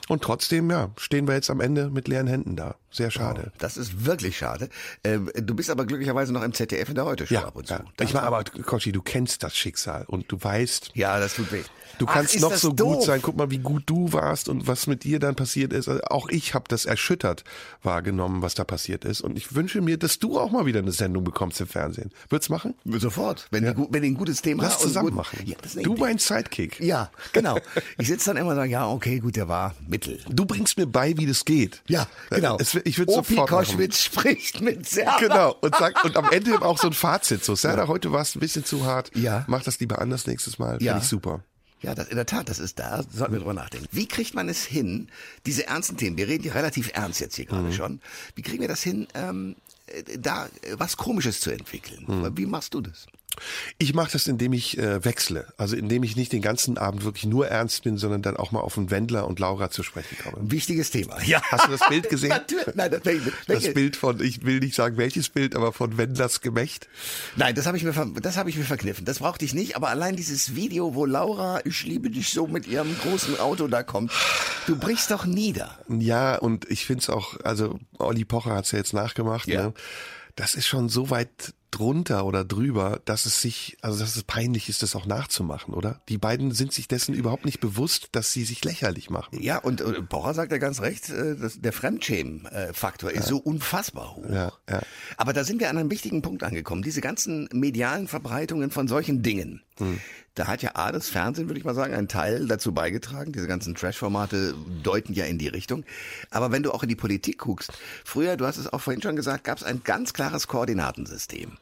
Und trotzdem, ja, stehen wir jetzt am Ende mit leeren Händen da. Sehr schade. Das ist wirklich schade. Ähm, du bist aber glücklicherweise noch im ZDF in der Heute-Show Ja, ab und zu. ja. Ich meine, aber Kochi, du kennst das Schicksal und du weißt, ja, das tut weh. du Ach, kannst ist noch so doof. gut sein. Guck mal, wie gut du warst und was mit dir dann passiert ist. Also auch ich habe das erschüttert wahrgenommen, was da passiert ist. Und ich wünsche mir, dass du auch mal wieder eine Sendung bekommst im Fernsehen. Würd's machen? Sofort, wenn, die, gut- wenn die ein gutes Thema Lass zusammen gut- machen. Ja, du mein Sidekick. Ja, genau. Ich sitze dann immer und sage, ja, okay, gut, der war mittel. Du bringst mir bei, wie das geht. Ja, genau. Es, ich würde sofort. Koschwitz spricht mit Serda. Genau. Und, sag, und am Ende auch so ein Fazit. So, Serda, heute war es ein bisschen zu hart. Ja. Mach das lieber anders nächstes Mal. Ja. Finde ich super. Ja, das, in der Tat, das ist da, sollten wir drüber nachdenken. Wie kriegt man es hin, diese ernsten Themen, wir reden ja relativ ernst jetzt hier gerade Mhm. schon, wie kriegen wir das hin, ähm, äh, da was Komisches zu entwickeln? Mhm. Wie machst du das? Ich mache das, indem ich äh, wechsle. Also indem ich nicht den ganzen Abend wirklich nur ernst bin, sondern dann auch mal auf den Wendler und Laura zu sprechen komme. Wichtiges Thema. Ja. Hast du das Bild gesehen? Natürlich. Nein, das, welche, Das Bild von, ich will nicht sagen welches Bild, aber von Wendlers Gemächt. Nein, das habe ich mir das habe ich mir verkniffen. Das brauchte ich nicht, aber allein dieses Video, wo Laura, ich liebe dich so mit ihrem großen Auto da kommt, du brichst doch nieder. Ja, und ich finde es auch, also Olli Pocher hat's ja jetzt nachgemacht, Ja. ne? Das ist schon so weit drunter oder drüber, dass es sich, also dass es peinlich ist, das auch nachzumachen, oder? Die beiden sind sich dessen überhaupt nicht bewusst, dass sie sich lächerlich machen. Ja, und äh, Pocher sagt ja ganz recht, äh, das, der Fremdschämen-Faktor ist so unfassbar hoch. Ja, ja. Aber da sind wir an einem wichtigen Punkt angekommen. Diese ganzen medialen Verbreitungen von solchen Dingen. Hm. Da hat ja A, das Fernsehen, würde ich mal sagen, einen Teil dazu beigetragen. Diese ganzen Trash-Formate deuten ja in die Richtung. Aber wenn du auch in die Politik guckst, früher, du hast es auch vorhin schon gesagt, gab es ein ganz klares Koordinatensystem.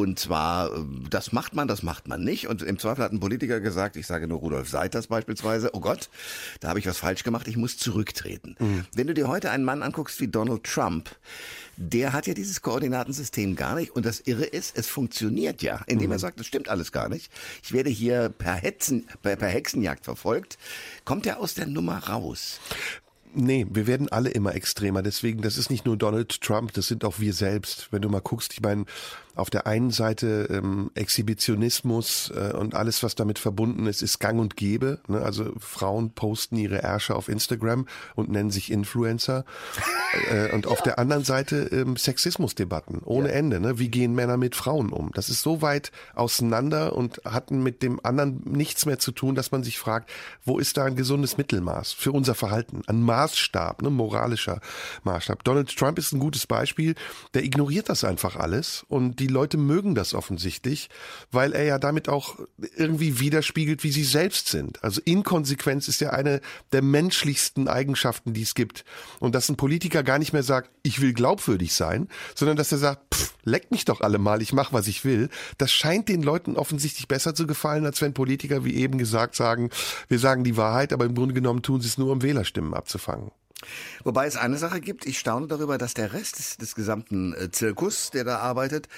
Und zwar, äh, das macht man, das macht man nicht. Und im Zweifel hat ein Politiker gesagt, ich sage nur Rudolf Seiters beispielsweise, oh Gott, da habe ich was falsch gemacht, ich muss zurücktreten. Wenn du dir heute einen Mann anguckst wie Donald Trump, der hat ja dieses Koordinatensystem gar nicht. Und das Irre ist, es funktioniert ja, indem er sagt, das stimmt alles gar nicht. Ich werde hier per, Hetzen, per, per Hexenjagd verfolgt. Kommt er aus der Nummer raus? Nee, wir werden alle immer extremer. Deswegen, das ist nicht nur Donald Trump, das sind auch wir selbst. Wenn du mal guckst, ich meine, auf der einen Seite ähm, Exhibitionismus äh, und alles, was damit verbunden ist, ist gang und gäbe. Ne? Also Frauen posten ihre Ärsche auf Instagram und nennen sich Influencer. äh, und auf der anderen Seite ähm, Sexismusdebatten ohne Ende. Ne? Wie gehen Männer mit Frauen um? Das ist so weit auseinander und hatten mit dem anderen nichts mehr zu tun, dass man sich fragt, wo ist da ein gesundes Mittelmaß für unser Verhalten? Ein Maßstab, ne? moralischer Maßstab. Donald Trump ist ein gutes Beispiel. Der ignoriert das einfach alles und die Leute mögen das offensichtlich, weil er ja damit auch irgendwie widerspiegelt, wie sie selbst sind. Also Inkonsequenz ist ja eine der menschlichsten Eigenschaften, die es gibt. Und dass ein Politiker gar nicht mehr sagt, ich will glaubwürdig sein, sondern dass er sagt, pff, leckt mich doch alle mal, ich mache, was ich will, das scheint den Leuten offensichtlich besser zu gefallen, als wenn Politiker, wie eben gesagt, sagen, wir sagen die Wahrheit, aber im Grunde genommen tun sie es nur, um Wählerstimmen abzufangen. Wobei es eine Sache gibt, ich staune darüber, dass der Rest des, des gesamten äh, Zirkus, der da arbeitet,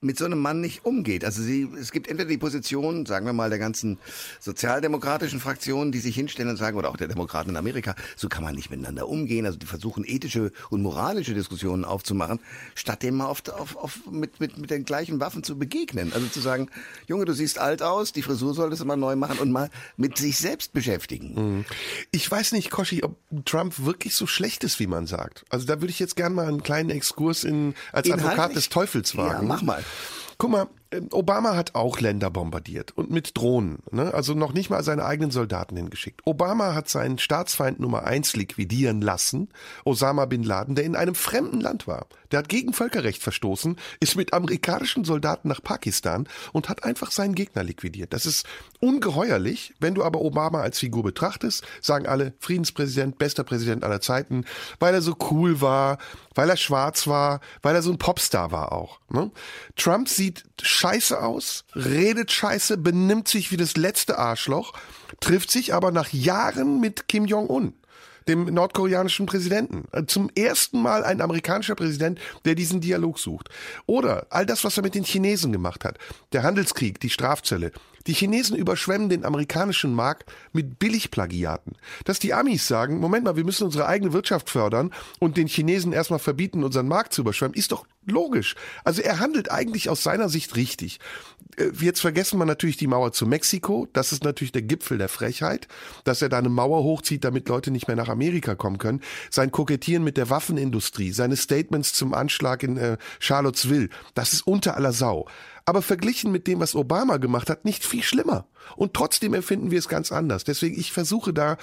mit so einem Mann nicht umgeht. Also sie, es gibt entweder die Position, sagen wir mal, der ganzen sozialdemokratischen Fraktionen, die sich hinstellen und sagen, oder auch der Demokraten in Amerika, so kann man nicht miteinander umgehen. Also die versuchen ethische und moralische Diskussionen aufzumachen, statt dem mal auf, auf, auf, mit, mit, mit den gleichen Waffen zu begegnen. Also zu sagen, Junge, du siehst alt aus, die Frisur solltest du mal neu machen und mal mit sich selbst beschäftigen. Mhm. Ich weiß nicht, Koschi, ob Trump wirklich so schlecht ist, wie man sagt. Also da würde ich jetzt gerne mal einen kleinen Exkurs in, als Inhaltlich? Advokat des Teufels wagen. Ja, mach mal. Guck mal, ähm, Obama hat auch Länder bombardiert und mit Drohnen, ne? also noch nicht mal seine eigenen Soldaten hingeschickt. Obama hat seinen Staatsfeind Nummer eins liquidieren lassen, Osama bin Laden, der in einem fremden Land war. Der hat gegen Völkerrecht verstoßen, ist mit amerikanischen Soldaten nach Pakistan und hat einfach seinen Gegner liquidiert. Das ist ungeheuerlich. Wenn du aber Obama als Figur betrachtest, sagen alle Friedenspräsident, bester Präsident aller Zeiten, weil er so cool war, weil er schwarz war, weil er so ein Popstar war auch. Ne? Trump sieht scheiße aus, redet scheiße, benimmt sich wie das letzte Arschloch, trifft sich aber nach Jahren mit Kim Jong-un dem nordkoreanischen Präsidenten. Zum ersten Mal ein amerikanischer Präsident, der diesen Dialog sucht. Oder all das, was er mit den Chinesen gemacht hat. Der Handelskrieg, die Strafzölle. Die Chinesen überschwemmen den amerikanischen Markt mit Billigplagiaten. Dass die Amis sagen, Moment mal, wir müssen unsere eigene Wirtschaft fördern und den Chinesen erstmal verbieten, unseren Markt zu überschwemmen, ist doch logisch. Also er handelt eigentlich aus seiner Sicht richtig. Äh, Jetzt vergessen wir natürlich die Mauer zu Mexiko. Das ist natürlich der Gipfel der Frechheit, dass er da eine Mauer hochzieht, damit Leute nicht mehr nach Amerika kommen können. Sein Kokettieren mit der Waffenindustrie, seine Statements zum Anschlag in äh, Charlottesville, das ist unter aller Sau. Aber verglichen mit dem, was Obama gemacht hat, nicht viel schlimmer. Und trotzdem empfinden wir es ganz anders. Deswegen, ich versuche da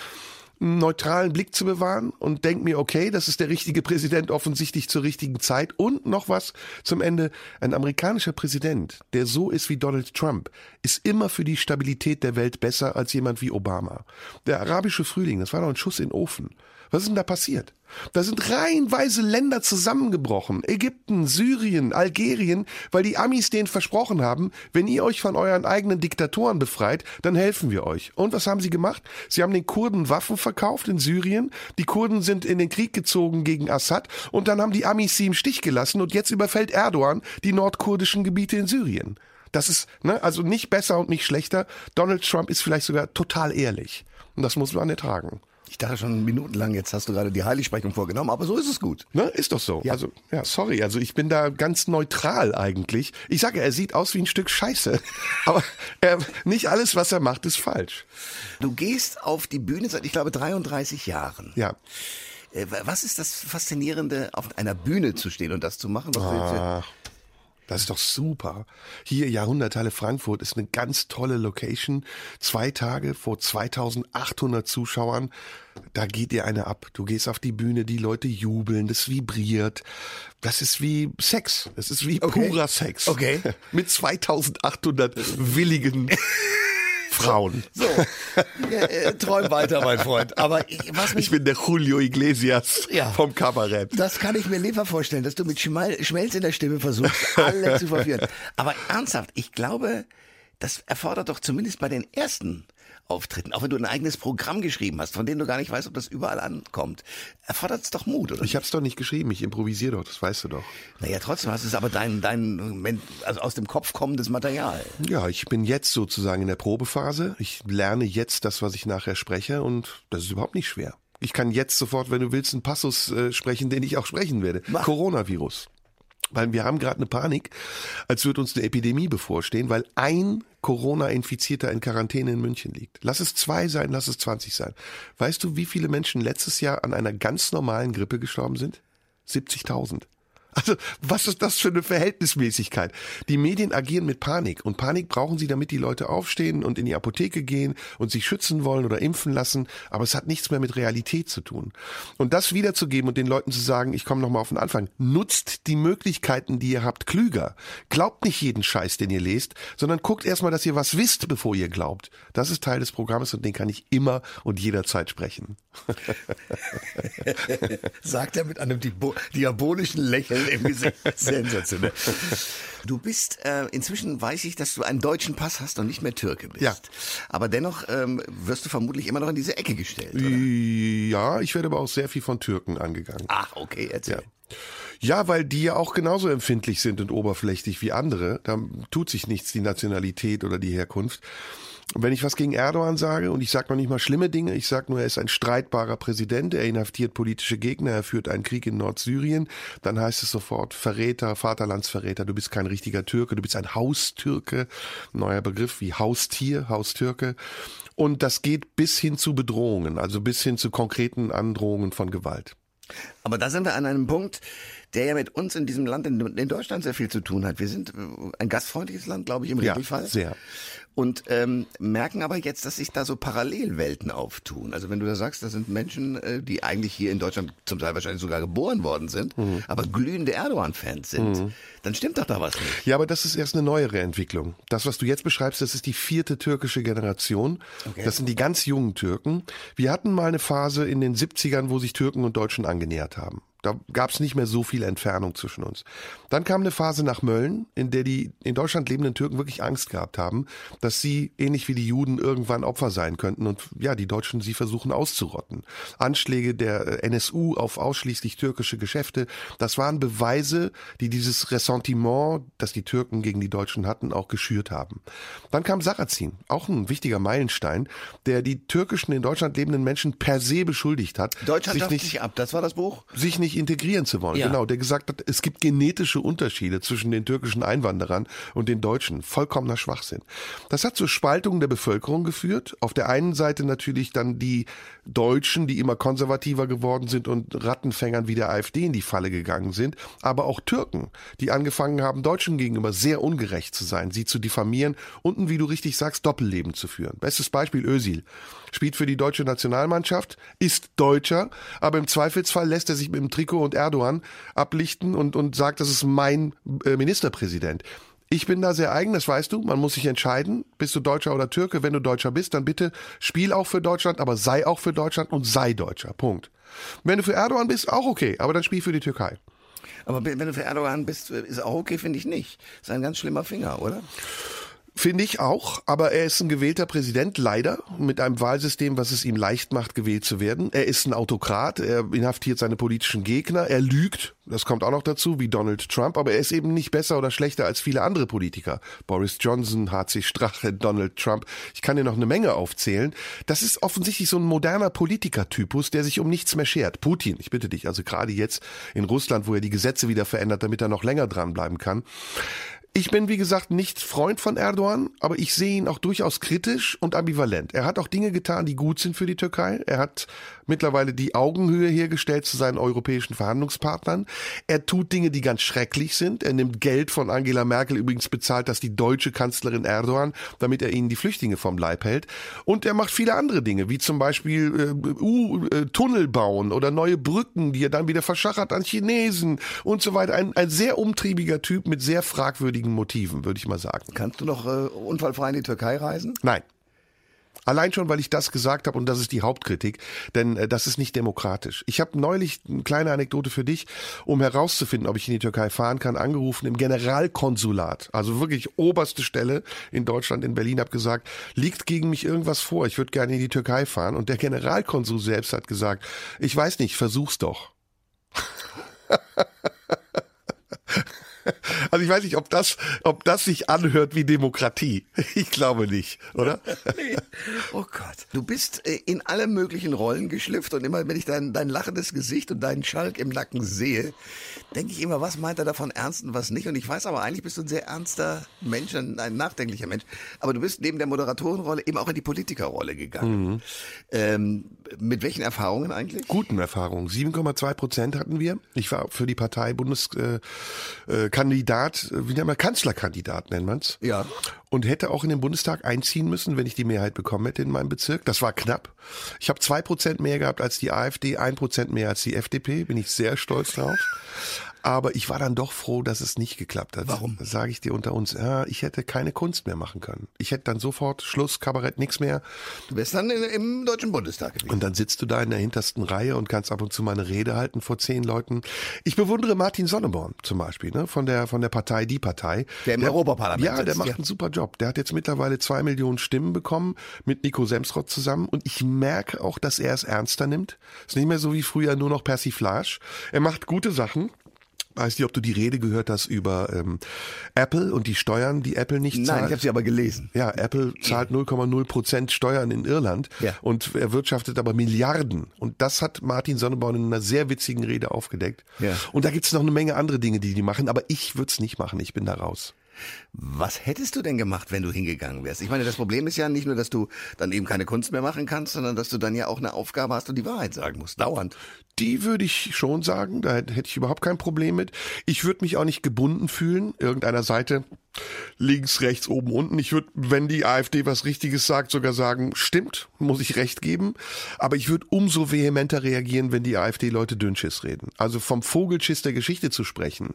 einen neutralen Blick zu bewahren und denke mir, okay, das ist der richtige Präsident offensichtlich zur richtigen Zeit. Und noch was zum Ende. Ein amerikanischer Präsident, der so ist wie Donald Trump, ist immer für die Stabilität der Welt besser als jemand wie Obama. Der arabische Frühling, das war doch ein Schuss in den Ofen. Was ist denn da passiert? Da sind reihenweise Länder zusammengebrochen. Ägypten, Syrien, Algerien, weil die Amis denen versprochen haben, wenn ihr euch von euren eigenen Diktatoren befreit, dann helfen wir euch. Und was haben sie gemacht? Sie haben den Kurden Waffen verkauft in Syrien. Die Kurden sind in den Krieg gezogen gegen Assad und dann haben die Amis sie im Stich gelassen und jetzt überfällt Erdogan die nordkurdischen Gebiete in Syrien. Das ist, ne, also nicht besser und nicht schlechter. Donald Trump ist vielleicht sogar total ehrlich. Und das muss man ertragen. Ich dachte schon minutenlang, jetzt hast du gerade die Heiligsprechung vorgenommen, aber so ist es gut. Ne, ist doch so. Ja. Also, ja, sorry. Also ich bin da ganz neutral eigentlich. Ich sage, er sieht aus wie ein Stück Scheiße. Aber er, nicht alles, was er macht, ist falsch. Du gehst auf die Bühne seit, ich glaube, 33 Jahren. Ja. Äh, Was ist das Faszinierende, auf einer Bühne zu stehen und das zu machen? Was du- Ach, das ist doch super. Hier Jahrhunderthalle Frankfurt ist eine ganz tolle Location. Zwei Tage vor 2800 Zuschauern. Da geht dir eine ab. Du gehst auf die Bühne, die Leute jubeln, das vibriert. Das ist wie Sex. Das ist wie Okay. purer Sex. Okay. Mit 2800 willigen Frauen. So, ja, äh, träum weiter, mein Freund. Aber ich, was mich Ich bin der Julio Iglesias Ja. vom Kabarett. Das kann ich mir lieber vorstellen, dass du mit Schmelz in der Stimme versuchst, alle zu verführen. Aber ernsthaft, ich glaube, das erfordert doch zumindest bei den ersten Auftritten, auch wenn du ein eigenes Programm geschrieben hast, von dem du gar nicht weißt, ob das überall ankommt, erfordert es doch Mut, oder? Ich hab's doch nicht geschrieben, ich improvisiere doch, das weißt du doch. naja, trotzdem hast du es aber dein, dein, also aus dem Kopf kommendes Material. Ja, ich bin jetzt sozusagen in der Probephase. Ich lerne jetzt das, was ich nachher spreche und das ist überhaupt nicht schwer. Ich kann jetzt sofort, wenn du willst, einen Passus äh, sprechen, den ich auch sprechen werde. Mach. Coronavirus. Weil wir haben gerade eine Panik, als würde uns eine Epidemie bevorstehen, weil ein Corona-Infizierter in Quarantäne in München liegt. Lass es zwei sein, lass es 20 sein. Weißt du, wie viele Menschen letztes Jahr an einer ganz normalen Grippe gestorben sind? 70.000. Also, was ist das für eine Verhältnismäßigkeit? Die Medien agieren mit Panik und Panik brauchen sie, damit die Leute aufstehen und in die Apotheke gehen und sich schützen wollen oder impfen lassen, aber es hat nichts mehr mit Realität zu tun. Und das wiederzugeben und den Leuten zu sagen, ich komme nochmal auf den Anfang, nutzt die Möglichkeiten, die ihr habt, klüger. Glaubt nicht jeden Scheiß, den ihr lest, sondern guckt erstmal, dass ihr was wisst, bevor ihr glaubt. Das ist Teil des Programms und den kann ich immer und jederzeit sprechen. Sagt er mit einem diabo- diabolischen Lächeln Im Gesicht. Sensationell. Du bist, äh, inzwischen weiß ich, dass du einen deutschen Pass hast und nicht mehr Türke bist. Ja. Aber dennoch ähm, wirst du vermutlich immer noch in diese Ecke gestellt, oder? Ja, ich werde aber auch sehr viel von Türken angegangen. Ach, okay, erzähl. Ja, weil die ja auch genauso empfindlich sind und oberflächlich wie andere. Da tut sich nichts, die Nationalität oder die Herkunft. Wenn ich was gegen Erdogan sage, und ich sage noch nicht mal schlimme Dinge, ich sage nur, er ist ein streitbarer Präsident, er inhaftiert politische Gegner, er führt einen Krieg in Nordsyrien, dann heißt es sofort Verräter, Vaterlandsverräter, du bist kein richtiger Türke, du bist ein Haustürke, neuer Begriff wie Haustier, Haustürke. Und das geht bis hin zu Bedrohungen, also bis hin zu konkreten Androhungen von Gewalt. Aber da sind wir an einem Punkt, der ja mit uns in diesem Land, in, Deutschland sehr viel zu tun hat. Wir sind ein gastfreundliches Land, glaube ich, im Ja, Regelfall. sehr. Und ähm, merken aber jetzt, dass sich da so Parallelwelten auftun. Also wenn du da sagst, das sind Menschen, äh, die eigentlich hier in Deutschland zum Teil wahrscheinlich sogar geboren worden sind, Mhm. aber glühende Erdogan-Fans sind, dann stimmt doch da was nicht. Ja, aber das ist erst eine neuere Entwicklung. Das, was du jetzt beschreibst, das ist die vierte türkische Generation. Okay. Das sind die ganz jungen Türken. Wir hatten mal eine Phase in den 70ern, wo sich Türken und Deutschen angenähert haben. Da gab es nicht mehr so viel Entfernung zwischen uns. Dann kam eine Phase nach Mölln, in der die in Deutschland lebenden Türken wirklich Angst gehabt haben, dass sie, ähnlich wie die Juden, irgendwann Opfer sein könnten und ja, die Deutschen sie versuchen auszurotten. Anschläge der äh, NSU auf ausschließlich türkische Geschäfte, das waren Beweise, die dieses Ressentiment, das die Türken gegen die Deutschen hatten, auch geschürt haben. Dann kam Sarrazin, auch ein wichtiger Meilenstein, der die türkischen in Deutschland lebenden Menschen per se beschuldigt hat, Deutschland sich nicht sich ab, das war das Buch? sich nicht integrieren zu wollen. Ja. Genau, der gesagt hat, es gibt genetische Unterschiede zwischen den türkischen Einwanderern und den Deutschen. Vollkommener Schwachsinn. Das hat zur Spaltung der Bevölkerung geführt. Auf der einen Seite natürlich dann die Deutschen, die immer konservativer geworden sind und Rattenfängern wie der AfD in die Falle gegangen sind, aber auch Türken, die angefangen haben, Deutschen gegenüber sehr ungerecht zu sein, sie zu diffamieren und wie du richtig sagst, Doppelleben zu führen. Bestes Beispiel Özil. Spielt für die deutsche Nationalmannschaft, ist Deutscher, aber im Zweifelsfall lässt er sich mit dem Trikot und Erdogan ablichten und, und sagt, das ist mein äh, Ministerpräsident. Ich bin da sehr eigen, das weißt du. Man muss sich entscheiden, bist du Deutscher oder Türke. Wenn du Deutscher bist, dann bitte spiel auch für Deutschland, aber sei auch für Deutschland und sei Deutscher. Punkt. Wenn du für Erdogan bist, auch okay, aber dann spiel für die Türkei. Aber wenn du für Erdogan bist, ist auch okay, finde ich nicht. Ist ein ganz schlimmer Finger, oder? Finde ich auch, aber er ist ein gewählter Präsident, leider, mit einem Wahlsystem, was es ihm leicht macht, gewählt zu werden. Er ist ein Autokrat, er inhaftiert seine politischen Gegner, er lügt, das kommt auch noch dazu, wie Donald Trump, aber er ist eben nicht besser oder schlechter als viele andere Politiker. Boris Johnson, HC Strache, Donald Trump, ich kann dir noch eine Menge aufzählen. Das ist offensichtlich so ein moderner Politikertypus, der sich um nichts mehr schert. Putin, ich bitte dich, also gerade jetzt in Russland, wo er die Gesetze wieder verändert, damit er noch länger dranbleiben kann. Ich bin, wie gesagt, nicht Freund von Erdogan, aber ich sehe ihn auch durchaus kritisch und ambivalent. Er hat auch Dinge getan, die gut sind für die Türkei. Er hat mittlerweile die Augenhöhe hergestellt zu seinen europäischen Verhandlungspartnern. Er tut Dinge, die ganz schrecklich sind. Er nimmt Geld von Angela Merkel, übrigens bezahlt das die deutsche Kanzlerin Erdogan, damit er ihnen die Flüchtlinge vom Leib hält. Und er macht viele andere Dinge, wie zum Beispiel äh, uh, äh, Tunnel bauen oder neue Brücken, die er dann wieder verschachert an Chinesen und so weiter. Ein, ein sehr umtriebiger Typ mit sehr fragwürdigen Motiven, würde ich mal sagen. Kannst du noch äh, unfallfrei in die Türkei reisen? Nein. Allein schon, weil ich das gesagt habe und das ist die Hauptkritik, denn äh, das ist nicht demokratisch. Ich habe neulich eine kleine Anekdote für dich, um herauszufinden, ob ich in die Türkei fahren kann, angerufen im Generalkonsulat, also wirklich oberste Stelle in Deutschland, in Berlin, habe gesagt, liegt gegen mich irgendwas vor, ich würde gerne in die Türkei fahren und der Generalkonsul selbst hat gesagt, ich weiß nicht, versuch's doch. Also ich weiß nicht, ob das, ob das sich anhört wie Demokratie. Ich glaube nicht, oder? Nee. Oh Gott. Du bist äh, in alle möglichen Rollen geschlüpft und immer, wenn ich dein, dein lachendes Gesicht und deinen Schalk im Nacken sehe, denke ich immer, was meint er davon ernst und was nicht. Und ich weiß aber, eigentlich bist du ein sehr ernster Mensch, ein, ein nachdenklicher Mensch. Aber du bist neben der Moderatorenrolle eben auch in die Politikerrolle gegangen. Ähm, mit welchen Erfahrungen eigentlich? Guten Erfahrungen. 7,2 Prozent hatten wir. Ich war für die Partei Bundeskandidat, äh, äh, äh, wie nennt man Kanzlerkandidat nennt man's. Ja. und hätte auch in den Bundestag einziehen müssen, wenn ich die Mehrheit bekommen hätte in meinem Bezirk. Das war knapp. Ich habe zwei Prozent mehr gehabt als die AfD, ein Prozent mehr als die FDP. Bin ich sehr stolz drauf. Aber ich war dann doch froh, dass es nicht geklappt hat. Warum? Sage ich dir unter uns. Ja, ich hätte keine Kunst mehr machen können. Ich hätte dann sofort Schluss, Kabarett, nichts mehr. Du wärst dann im Deutschen Bundestag gewesen. Und dann sitzt du da in der hintersten Reihe und kannst ab und zu mal eine Rede halten vor zehn Leuten. Ich bewundere Martin Sonneborn zum Beispiel, ne, von der, von der Partei Die Partei. Der im Europaparlament Ja, der sitzt, macht ja. einen super Job. Der hat jetzt mittlerweile zwei Millionen Stimmen bekommen mit Nico Semsrott zusammen. Und ich merke auch, dass er es ernster nimmt. Ist nicht mehr so wie früher nur noch Persiflage. Er macht gute Sachen. Weiß nicht, ob du die Rede gehört hast über ähm, Apple und die Steuern, die Apple nicht Nein, zahlt. ich habe sie aber gelesen. Ja, Apple zahlt 0,0 Prozent Steuern in Irland Ja. und erwirtschaftet aber Milliarden. Und das hat Martin Sonneborn in einer sehr witzigen Rede aufgedeckt. Ja. Und da gibt's noch eine Menge andere Dinge, die die machen, aber ich würde es nicht machen. Ich bin da raus. Was hättest du denn gemacht, wenn du hingegangen wärst? Ich meine, das Problem ist ja nicht nur, dass du dann eben keine Kunst mehr machen kannst, sondern dass du dann ja auch eine Aufgabe hast und die Wahrheit sagen musst. Dauernd. Die würde ich schon sagen, da hätte ich überhaupt kein Problem mit. Ich würde mich auch nicht gebunden fühlen, irgendeiner Seite links, rechts, oben, unten. Ich würde, wenn die AfD was Richtiges sagt, sogar sagen, stimmt, muss ich recht geben. Aber ich würde umso vehementer reagieren, wenn die AfD-Leute Dünnschiss reden. Also vom Vogelschiss der Geschichte zu sprechen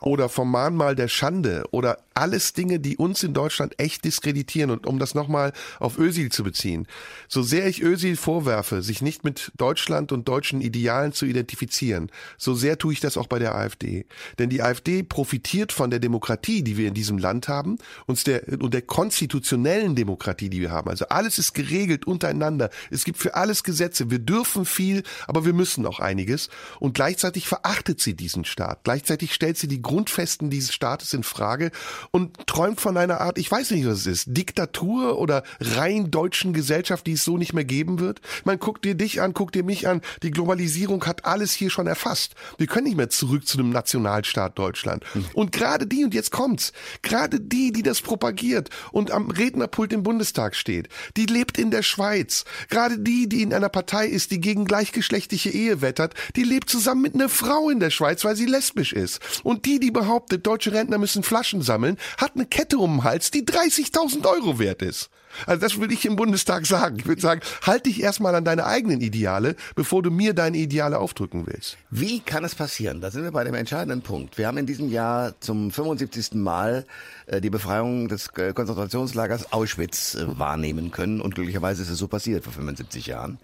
oder vom Mahnmal der Schande oder alles Dinge, die uns in Deutschland echt diskreditieren. Und um das nochmal auf Ösil zu beziehen, so sehr ich Ösil vorwerfe, sich nicht mit Deutschland und deutschen Idealen zu identifizieren, so sehr tue ich das auch bei der AfD. Denn die AfD profitiert von der Demokratie, die wir in diesem Land haben, und der, und der konstitutionellen Demokratie, die wir haben. Also alles ist geregelt untereinander. Es gibt für alles Gesetze. Wir dürfen viel, aber wir müssen auch einiges. Und gleichzeitig verachtet sie diesen Staat. Gleichzeitig stellt sie die Grundfesten dieses Staates in Frage und träumt von einer Art, ich weiß nicht, was es ist, Diktatur oder rein deutschen Gesellschaft, die es so nicht mehr geben wird. Man guckt dir dich an, guckt dir mich an. Die Globalisierung hat alles hier schon erfasst. Wir können nicht mehr zurück zu einem Nationalstaat Deutschland. Und gerade die, und jetzt kommt's, gerade die, die das propagiert und am Rednerpult im Bundestag steht, die lebt in der Schweiz. Gerade die, die in einer Partei ist, die gegen gleichgeschlechtliche Ehe wettert, die lebt zusammen mit einer Frau in der Schweiz, weil sie lesbisch ist. Und die, die behauptet, deutsche Rentner müssen Flaschen sammeln, hat eine Kette um den Hals, die 30.000 Euro wert ist. Also das würde ich im Bundestag sagen. Ich würde sagen, halt dich erstmal an deine eigenen Ideale, bevor du mir deine Ideale aufdrücken willst. Wie kann es passieren? Da sind wir bei dem entscheidenden Punkt. Wir haben in diesem Jahr zum 75. Mal äh, die Befreiung des äh, Konzentrationslagers Auschwitz äh, wahrnehmen können und glücklicherweise ist es so passiert vor 75 Jahren.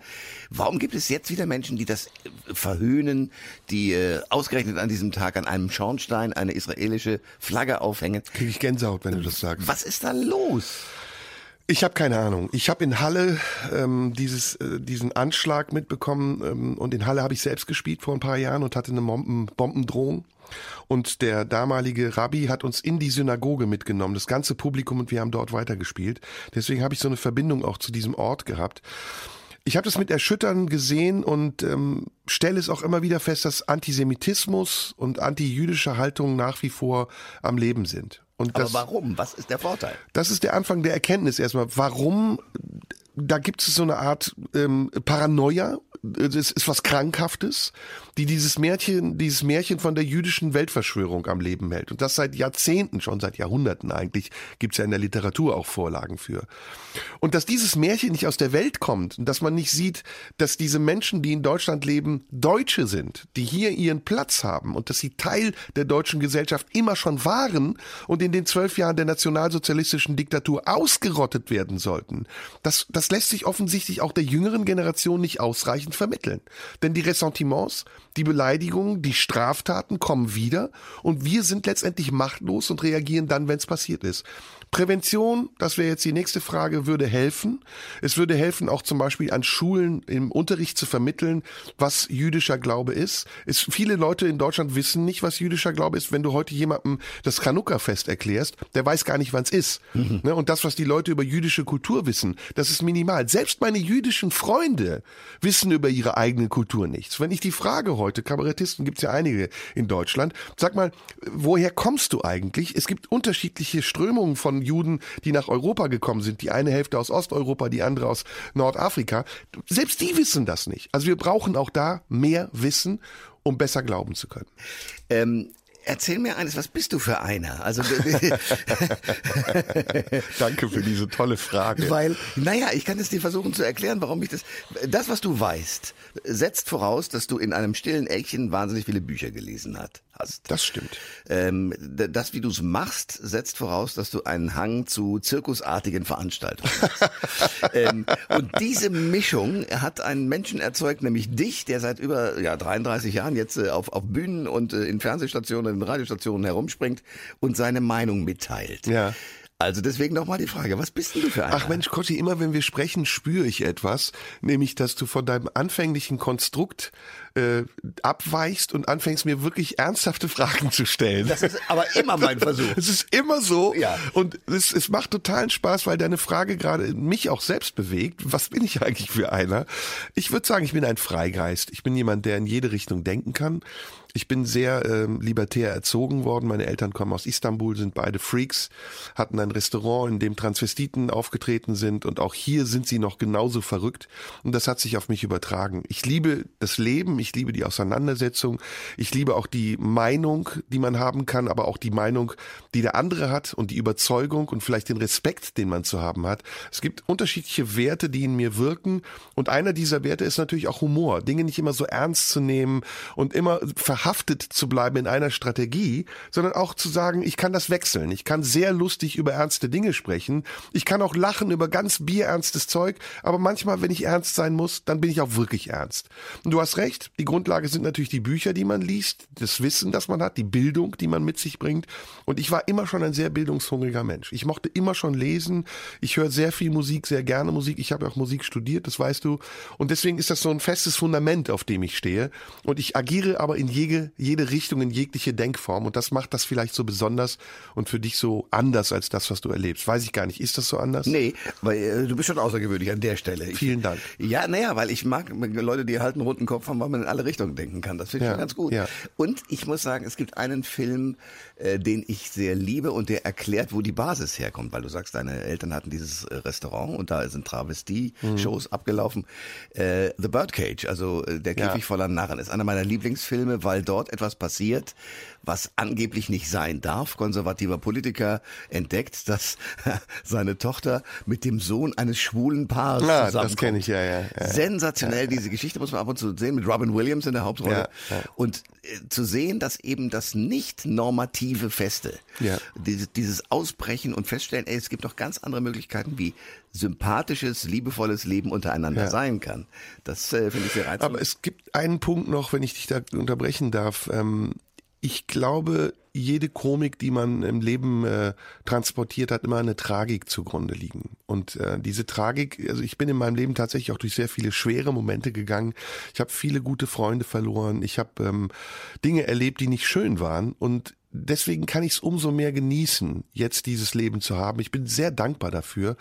Warum gibt es jetzt wieder Menschen, die das verhöhnen, die ausgerechnet an diesem Tag an einem Schornstein eine israelische Flagge aufhängen? Kriege ich Gänsehaut, wenn du das sagst. Was ist da los? Ich habe keine Ahnung. Ich habe in Halle ähm, dieses, äh, diesen Anschlag mitbekommen ähm, und in Halle habe ich selbst gespielt vor ein paar Jahren und hatte eine Bomben, Bombendrohung. Und der damalige Rabbi hat uns in die Synagoge mitgenommen, das ganze Publikum und wir haben dort weitergespielt. Deswegen habe ich so eine Verbindung auch zu diesem Ort gehabt. Ich habe das mit Erschüttern gesehen und ähm, stelle es auch immer wieder fest, dass Antisemitismus und antijüdische Haltungen nach wie vor am Leben sind. Und Aber das, warum? Was ist der Vorteil? das ist der Anfang der Erkenntnis erstmal. Warum? Da gibt es so eine Art ähm, Paranoia. Das ist was Krankhaftes, die dieses Märchen, dieses Märchen von der jüdischen Weltverschwörung am Leben hält. Und das seit Jahrzehnten, schon seit Jahrhunderten eigentlich, gibt es ja in der Literatur auch Vorlagen für. Und dass dieses Märchen nicht aus der Welt kommt und dass man nicht sieht, dass diese Menschen, die in Deutschland leben, Deutsche sind, die hier ihren Platz haben und dass sie Teil der deutschen Gesellschaft immer schon waren und in den zwölf Jahren der nationalsozialistischen Diktatur ausgerottet werden sollten. Das, das lässt sich offensichtlich auch der jüngeren Generation nicht ausreichend vermitteln. Denn die Ressentiments, die Beleidigungen, die Straftaten kommen wieder und wir sind letztendlich machtlos und reagieren dann, wenn es passiert ist. Prävention, das wäre jetzt die nächste Frage, würde helfen. Es würde helfen, auch zum Beispiel an Schulen im Unterricht zu vermitteln, was jüdischer Glaube ist. Es, viele Leute in Deutschland wissen nicht, was jüdischer Glaube ist. Wenn du heute jemandem das Chanukka-Fest erklärst, der weiß gar nicht, wann es ist. Ne, Und das, was die Leute über jüdische Kultur wissen, das ist minimal. Selbst meine jüdischen Freunde wissen über ihre eigene Kultur nichts. Wenn ich die Frage heute, Kabarettisten gibt es ja einige in Deutschland, sag mal, woher kommst du eigentlich? Es gibt unterschiedliche Strömungen von Juden, die nach Europa gekommen sind. Die eine Hälfte aus Osteuropa, die andere aus Nordafrika. Selbst die wissen das nicht. Also wir brauchen auch da mehr Wissen, um besser glauben zu können. Ähm, Erzähl mir eines, was bist du für einer? Also Danke für diese tolle Frage. Weil, naja, ich kann es dir versuchen zu erklären, warum ich das. Das, was du weißt, setzt voraus, dass du in einem stillen Eckchen wahnsinnig viele Bücher gelesen hat, hast. Das stimmt. Ähm, das, wie du es machst, setzt voraus, dass du einen Hang zu zirkusartigen Veranstaltungen hast. ähm, und diese Mischung hat einen Menschen erzeugt, nämlich dich, der seit über ja, 33 Jahren jetzt äh, auf, auf Bühnen und äh, in Fernsehstationen, in Radiostationen herumspringt und seine Meinung mitteilt. Ja. Also deswegen nochmal die Frage, was bist denn du für einer? Ach Mensch, Kotti, immer wenn wir sprechen, spüre ich etwas, nämlich, dass du von deinem anfänglichen Konstrukt äh, abweichst und anfängst, mir wirklich ernsthafte Fragen zu stellen. Das ist aber immer mein Versuch. Es ist immer so. Ja. Und es, es macht totalen Spaß, weil deine Frage gerade mich auch selbst bewegt. Was bin ich eigentlich für einer? Ich würde sagen, ich bin ein Freigeist. Ich bin jemand, der in jede Richtung denken kann. Ich bin sehr ähm, libertär erzogen worden. Meine Eltern kommen aus Istanbul, sind beide Freaks, hatten ein Restaurant, in dem Transvestiten aufgetreten sind und auch hier sind sie noch genauso verrückt und das hat sich auf mich übertragen. Ich liebe das Leben, ich liebe die Auseinandersetzung, ich liebe auch die Meinung, die man haben kann, aber auch die Meinung, die der andere hat und die Überzeugung und vielleicht den Respekt, den man zu haben hat. Es gibt unterschiedliche Werte, die in mir wirken und einer dieser Werte ist natürlich auch Humor, Dinge nicht immer so ernst zu nehmen und immer verhaftet zu bleiben in einer Strategie, sondern auch zu sagen, ich kann das wechseln. Ich kann sehr lustig über ernste Dinge sprechen. Ich kann auch lachen über ganz bierernstes Zeug. Aber manchmal, wenn ich ernst sein muss, dann bin ich auch wirklich ernst. Und du hast recht. Die Grundlage sind natürlich die Bücher, die man liest, das Wissen, das man hat, die Bildung, die man mit sich bringt. Und ich war immer schon ein sehr bildungshungriger Mensch. Ich mochte immer schon lesen. Ich höre sehr viel Musik, sehr gerne Musik. Ich habe auch Musik studiert, das weißt du. Und deswegen ist das so ein festes Fundament, auf dem ich stehe. Und ich agiere aber in jede jede, Richtung, in jegliche Denkform. Und das macht das vielleicht so besonders und für dich so anders als das, was du erlebst. Weiß ich gar nicht. Ist das so anders? Nee, weil äh, du bist schon außergewöhnlich an der Stelle. Ich, Vielen Dank. Ja, naja, weil ich mag Leute, die halt einen roten Kopf haben, weil man in alle Richtungen denken kann. Das finde ich Ja, schon ganz gut. ja. Und ich muss sagen, es gibt einen Film, äh, den ich sehr liebe und der erklärt, wo die Basis herkommt. Weil du sagst, deine Eltern hatten dieses äh, Restaurant und da sind Travestie-Shows Mhm. abgelaufen. Äh, The Birdcage, also äh, der Ja. Käfig voller Narren, ist einer meiner Lieblingsfilme, weil dort etwas passiert, was angeblich nicht sein darf. Konservativer Politiker entdeckt, dass seine Tochter mit dem Sohn eines schwulen Paares Ja, zusammenkommt. das kenne ich, ja, ja. ja. Sensationell, diese Geschichte muss man ab und zu sehen, mit Robin Williams in der Hauptrolle. Ja, ja. Und äh, zu sehen, dass eben das nicht normative Feste, Ja. dieses, dieses Ausbrechen und feststellen, ey, es gibt noch ganz andere Möglichkeiten, wie sympathisches, liebevolles Leben untereinander Ja. sein kann. Das äh, finde ich sehr reizvoll. Aber es gibt einen Punkt noch, wenn ich dich da unterbrechen darf. Ähm, ich glaube, jede Komik, die man im Leben äh, transportiert, hat immer eine Tragik zugrunde liegen. Und äh, diese Tragik, also ich bin in meinem Leben tatsächlich auch durch sehr viele schwere Momente gegangen. Ich habe viele gute Freunde verloren. Ich habe ähm, Dinge erlebt, die nicht schön waren. Und deswegen kann ich es umso mehr genießen, jetzt dieses Leben zu haben. Ich bin sehr dankbar dafür.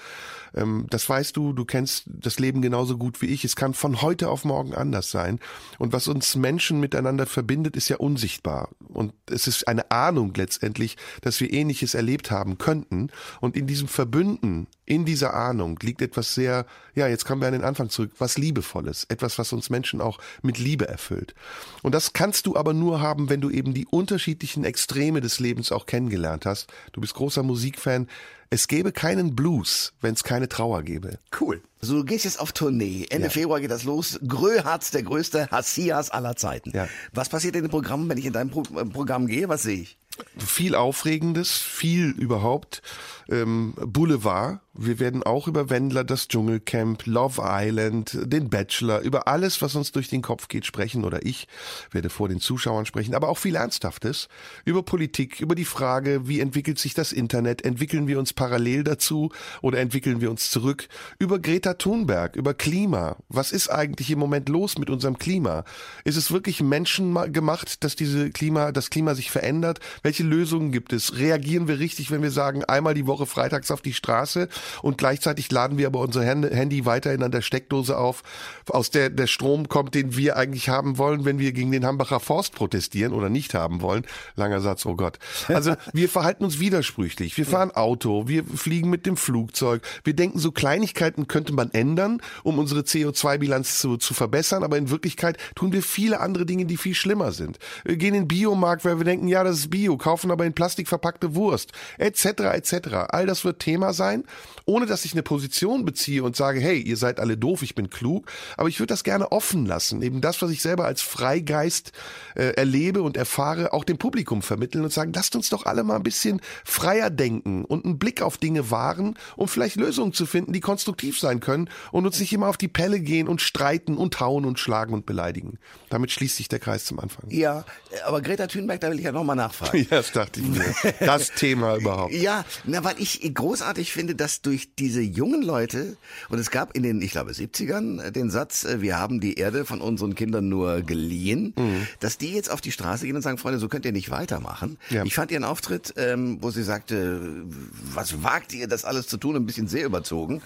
Ähm, das weißt du, du kennst das Leben genauso gut wie ich. Es kann von heute auf morgen anders sein. Und was uns Menschen miteinander verbindet, ist ja unsichtbar. Und es ist eine Ahnung letztendlich, dass wir Ähnliches erlebt haben könnten. Und in diesem Verbünden, in dieser Ahnung liegt etwas sehr, ja, jetzt kommen wir an den Anfang zurück, was Liebevolles. Etwas, was uns Menschen auch mit Liebe erfüllt. Und das kannst du aber nur haben, wenn du eben die unterschiedlichen Extreme des Lebens auch kennengelernt hast. Du bist großer Musikfan. Es gäbe keinen Blues, wenn es keine Trauer gäbe. Cool. So, du gehst jetzt auf Tournee. Ende Ja. Februar geht das los. Gröharz, der größte Hassias aller Zeiten. Ja. Was passiert in dem Programm, wenn ich in dein Pro äh, Programm gehe? Was sehe ich? viel Aufregendes, viel überhaupt. Ähm, Boulevard. Wir werden auch über Wendler, das Dschungelcamp, Love Island, den Bachelor, über alles, was uns durch den Kopf geht, sprechen. Oder ich werde vor den Zuschauern sprechen, aber auch viel Ernsthaftes. Über Politik, über die Frage, wie entwickelt sich das Internet? Entwickeln wir uns parallel dazu oder entwickeln wir uns zurück? Über Greta Thunberg, über Klima. Was ist eigentlich im Moment los mit unserem Klima? Ist es wirklich menschengemacht, dass diese Klima, das Klima sich verändert? Welche Lösungen gibt es? Reagieren wir richtig, wenn wir sagen, einmal die Woche freitags auf die Straße und gleichzeitig laden wir aber unser Hand- Handy weiterhin an der Steckdose auf, aus der der Strom kommt, den wir eigentlich haben wollen, wenn wir gegen den Hambacher Forst protestieren oder nicht haben wollen? Langer Satz, oh Gott. Also wir verhalten uns widersprüchlich. Wir fahren Auto, wir fliegen mit dem Flugzeug. Wir denken, so Kleinigkeiten könnte man ändern, um unsere CO2-Bilanz zu, zu verbessern, aber in Wirklichkeit tun wir viele andere Dinge, die viel schlimmer sind. Wir gehen in den Biomarkt, weil wir denken, ja, das ist Bio, kaufen aber in Plastik verpackte Wurst, etc., etc. All das wird Thema sein, ohne dass ich eine Position beziehe und sage, hey, ihr seid alle doof, ich bin klug, aber ich würde das gerne offen lassen, eben das, was ich selber als Freigeist äh, erlebe und erfahre, auch dem Publikum vermitteln und sagen, lasst uns doch alle mal ein bisschen freier denken und einen Blick auf Dinge wahren, um vielleicht Lösungen zu finden, die konstruktiv sein können und uns nicht immer auf die Pelle gehen und streiten und hauen und schlagen und beleidigen. Damit schließt sich der Kreis zum Anfang. Ja, aber Greta Thunberg, da will ich ja nochmal nachfragen. ja, das dachte ich mir. Das Thema überhaupt. Ja, na, weil ich großartig finde, dass durch diese jungen Leute, und es gab in den, ich glaube, 70ern den Satz, äh, wir haben die Erde von unseren Kindern nur geliehen, mhm. dass die jetzt auf die Straße gehen und sagen, Freunde, so könnt ihr nicht weitermachen. Ja. Ich fand ihren Auftritt, ähm, wo sie sagte, was wagt ihr, das alles zu tun, ein bisschen sehr überzogen.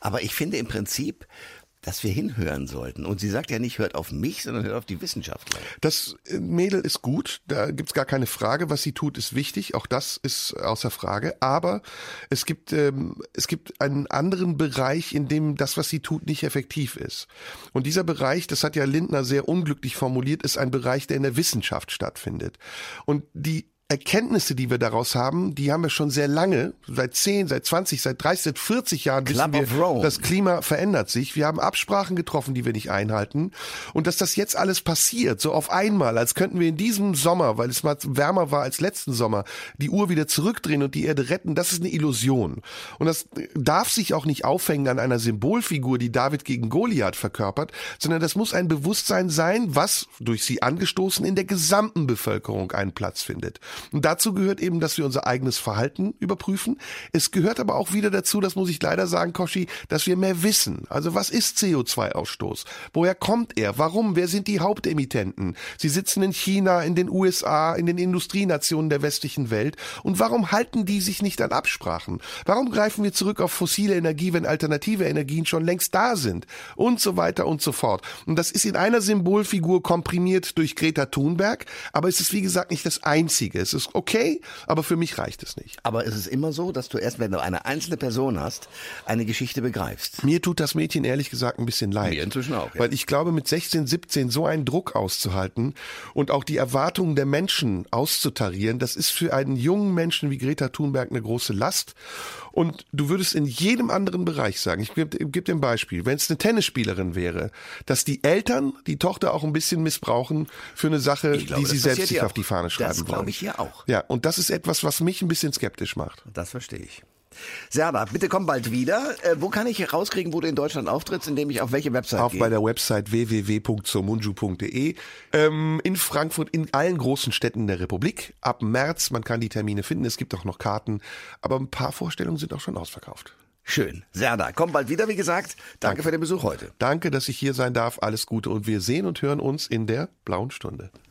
Aber ich finde im Prinzip, dass wir hinhören sollten. Und sie sagt ja nicht, hört auf mich, sondern hört auf die Wissenschaftler. Das äh, Mädel ist gut, da gibt's gar keine Frage. Was sie tut, ist wichtig. Auch das ist außer Frage. Aber es gibt, ähm, es gibt einen anderen Bereich, in dem das, was sie tut, nicht effektiv ist. Und dieser Bereich, das hat ja Lindner sehr unglücklich formuliert, ist ein Bereich, der in der Wissenschaft stattfindet. Und die Erkenntnisse, die wir daraus haben, die haben wir schon sehr lange, seit 10, seit 20, seit 30, seit 40 Jahren wissen wir, das Klima verändert sich. Wir haben Absprachen getroffen, die wir nicht einhalten. Und dass das jetzt alles passiert, so auf einmal, als könnten wir in diesem Sommer, weil es mal wärmer war als letzten Sommer, die Uhr wieder zurückdrehen und die Erde retten, das ist eine Illusion. Und das darf sich auch nicht aufhängen an einer Symbolfigur, die David gegen Goliath verkörpert, sondern das muss ein Bewusstsein sein, was durch sie angestoßen in der gesamten Bevölkerung einen Platz findet. Und dazu gehört eben, dass wir unser eigenes Verhalten überprüfen. Es gehört aber auch wieder dazu, das muss ich leider sagen, Koshi, dass wir mehr wissen. Also was ist CO2-Ausstoß? Woher kommt er? Warum? Wer sind die Hauptemittenten? Sie sitzen in China, in den USA, in den Industrienationen der westlichen Welt. Und warum halten die sich nicht an Absprachen? Warum greifen wir zurück auf fossile Energie, wenn alternative Energien schon längst da sind? Und so weiter und so fort. Und das ist in einer Symbolfigur komprimiert durch Greta Thunberg, aber es ist wie gesagt nicht das einzige. Es ist okay, aber für mich reicht es nicht. Aber es ist immer so, dass du erst, wenn du eine einzelne Person hast, eine Geschichte begreifst. Mir tut das Mädchen ehrlich gesagt ein bisschen leid. Mir inzwischen auch. Ja. Weil ich glaube, mit 16, 17 so einen Druck auszuhalten und auch die Erwartungen der Menschen auszutarieren, das ist für einen jungen Menschen wie Greta Thunberg eine große Last. Und du würdest in jedem anderen Bereich sagen, ich gebe geb dir ein Beispiel, wenn es eine Tennisspielerin wäre, dass die Eltern die Tochter auch ein bisschen missbrauchen für eine Sache, glaube, die sie selbst sich auf die Fahne schreiben das wollen. Das glaube auch. Ja, und das ist etwas, was mich ein bisschen skeptisch macht. Das verstehe ich. Serda, bitte komm bald wieder. Äh, wo kann ich herauskriegen, wo du in Deutschland auftrittst, indem ich auf welche Website Auf gehe? bei der Website www.zomunju.de. Ähm, in Frankfurt, in allen großen Städten der Republik. Ab März, man kann die Termine finden, es gibt auch noch Karten, aber ein paar Vorstellungen sind auch schon ausverkauft. Schön. Serda, komm bald wieder, wie gesagt. Danke, Danke für den Besuch heute. Danke, dass ich hier sein darf. Alles Gute und wir sehen und hören uns in der blauen Stunde.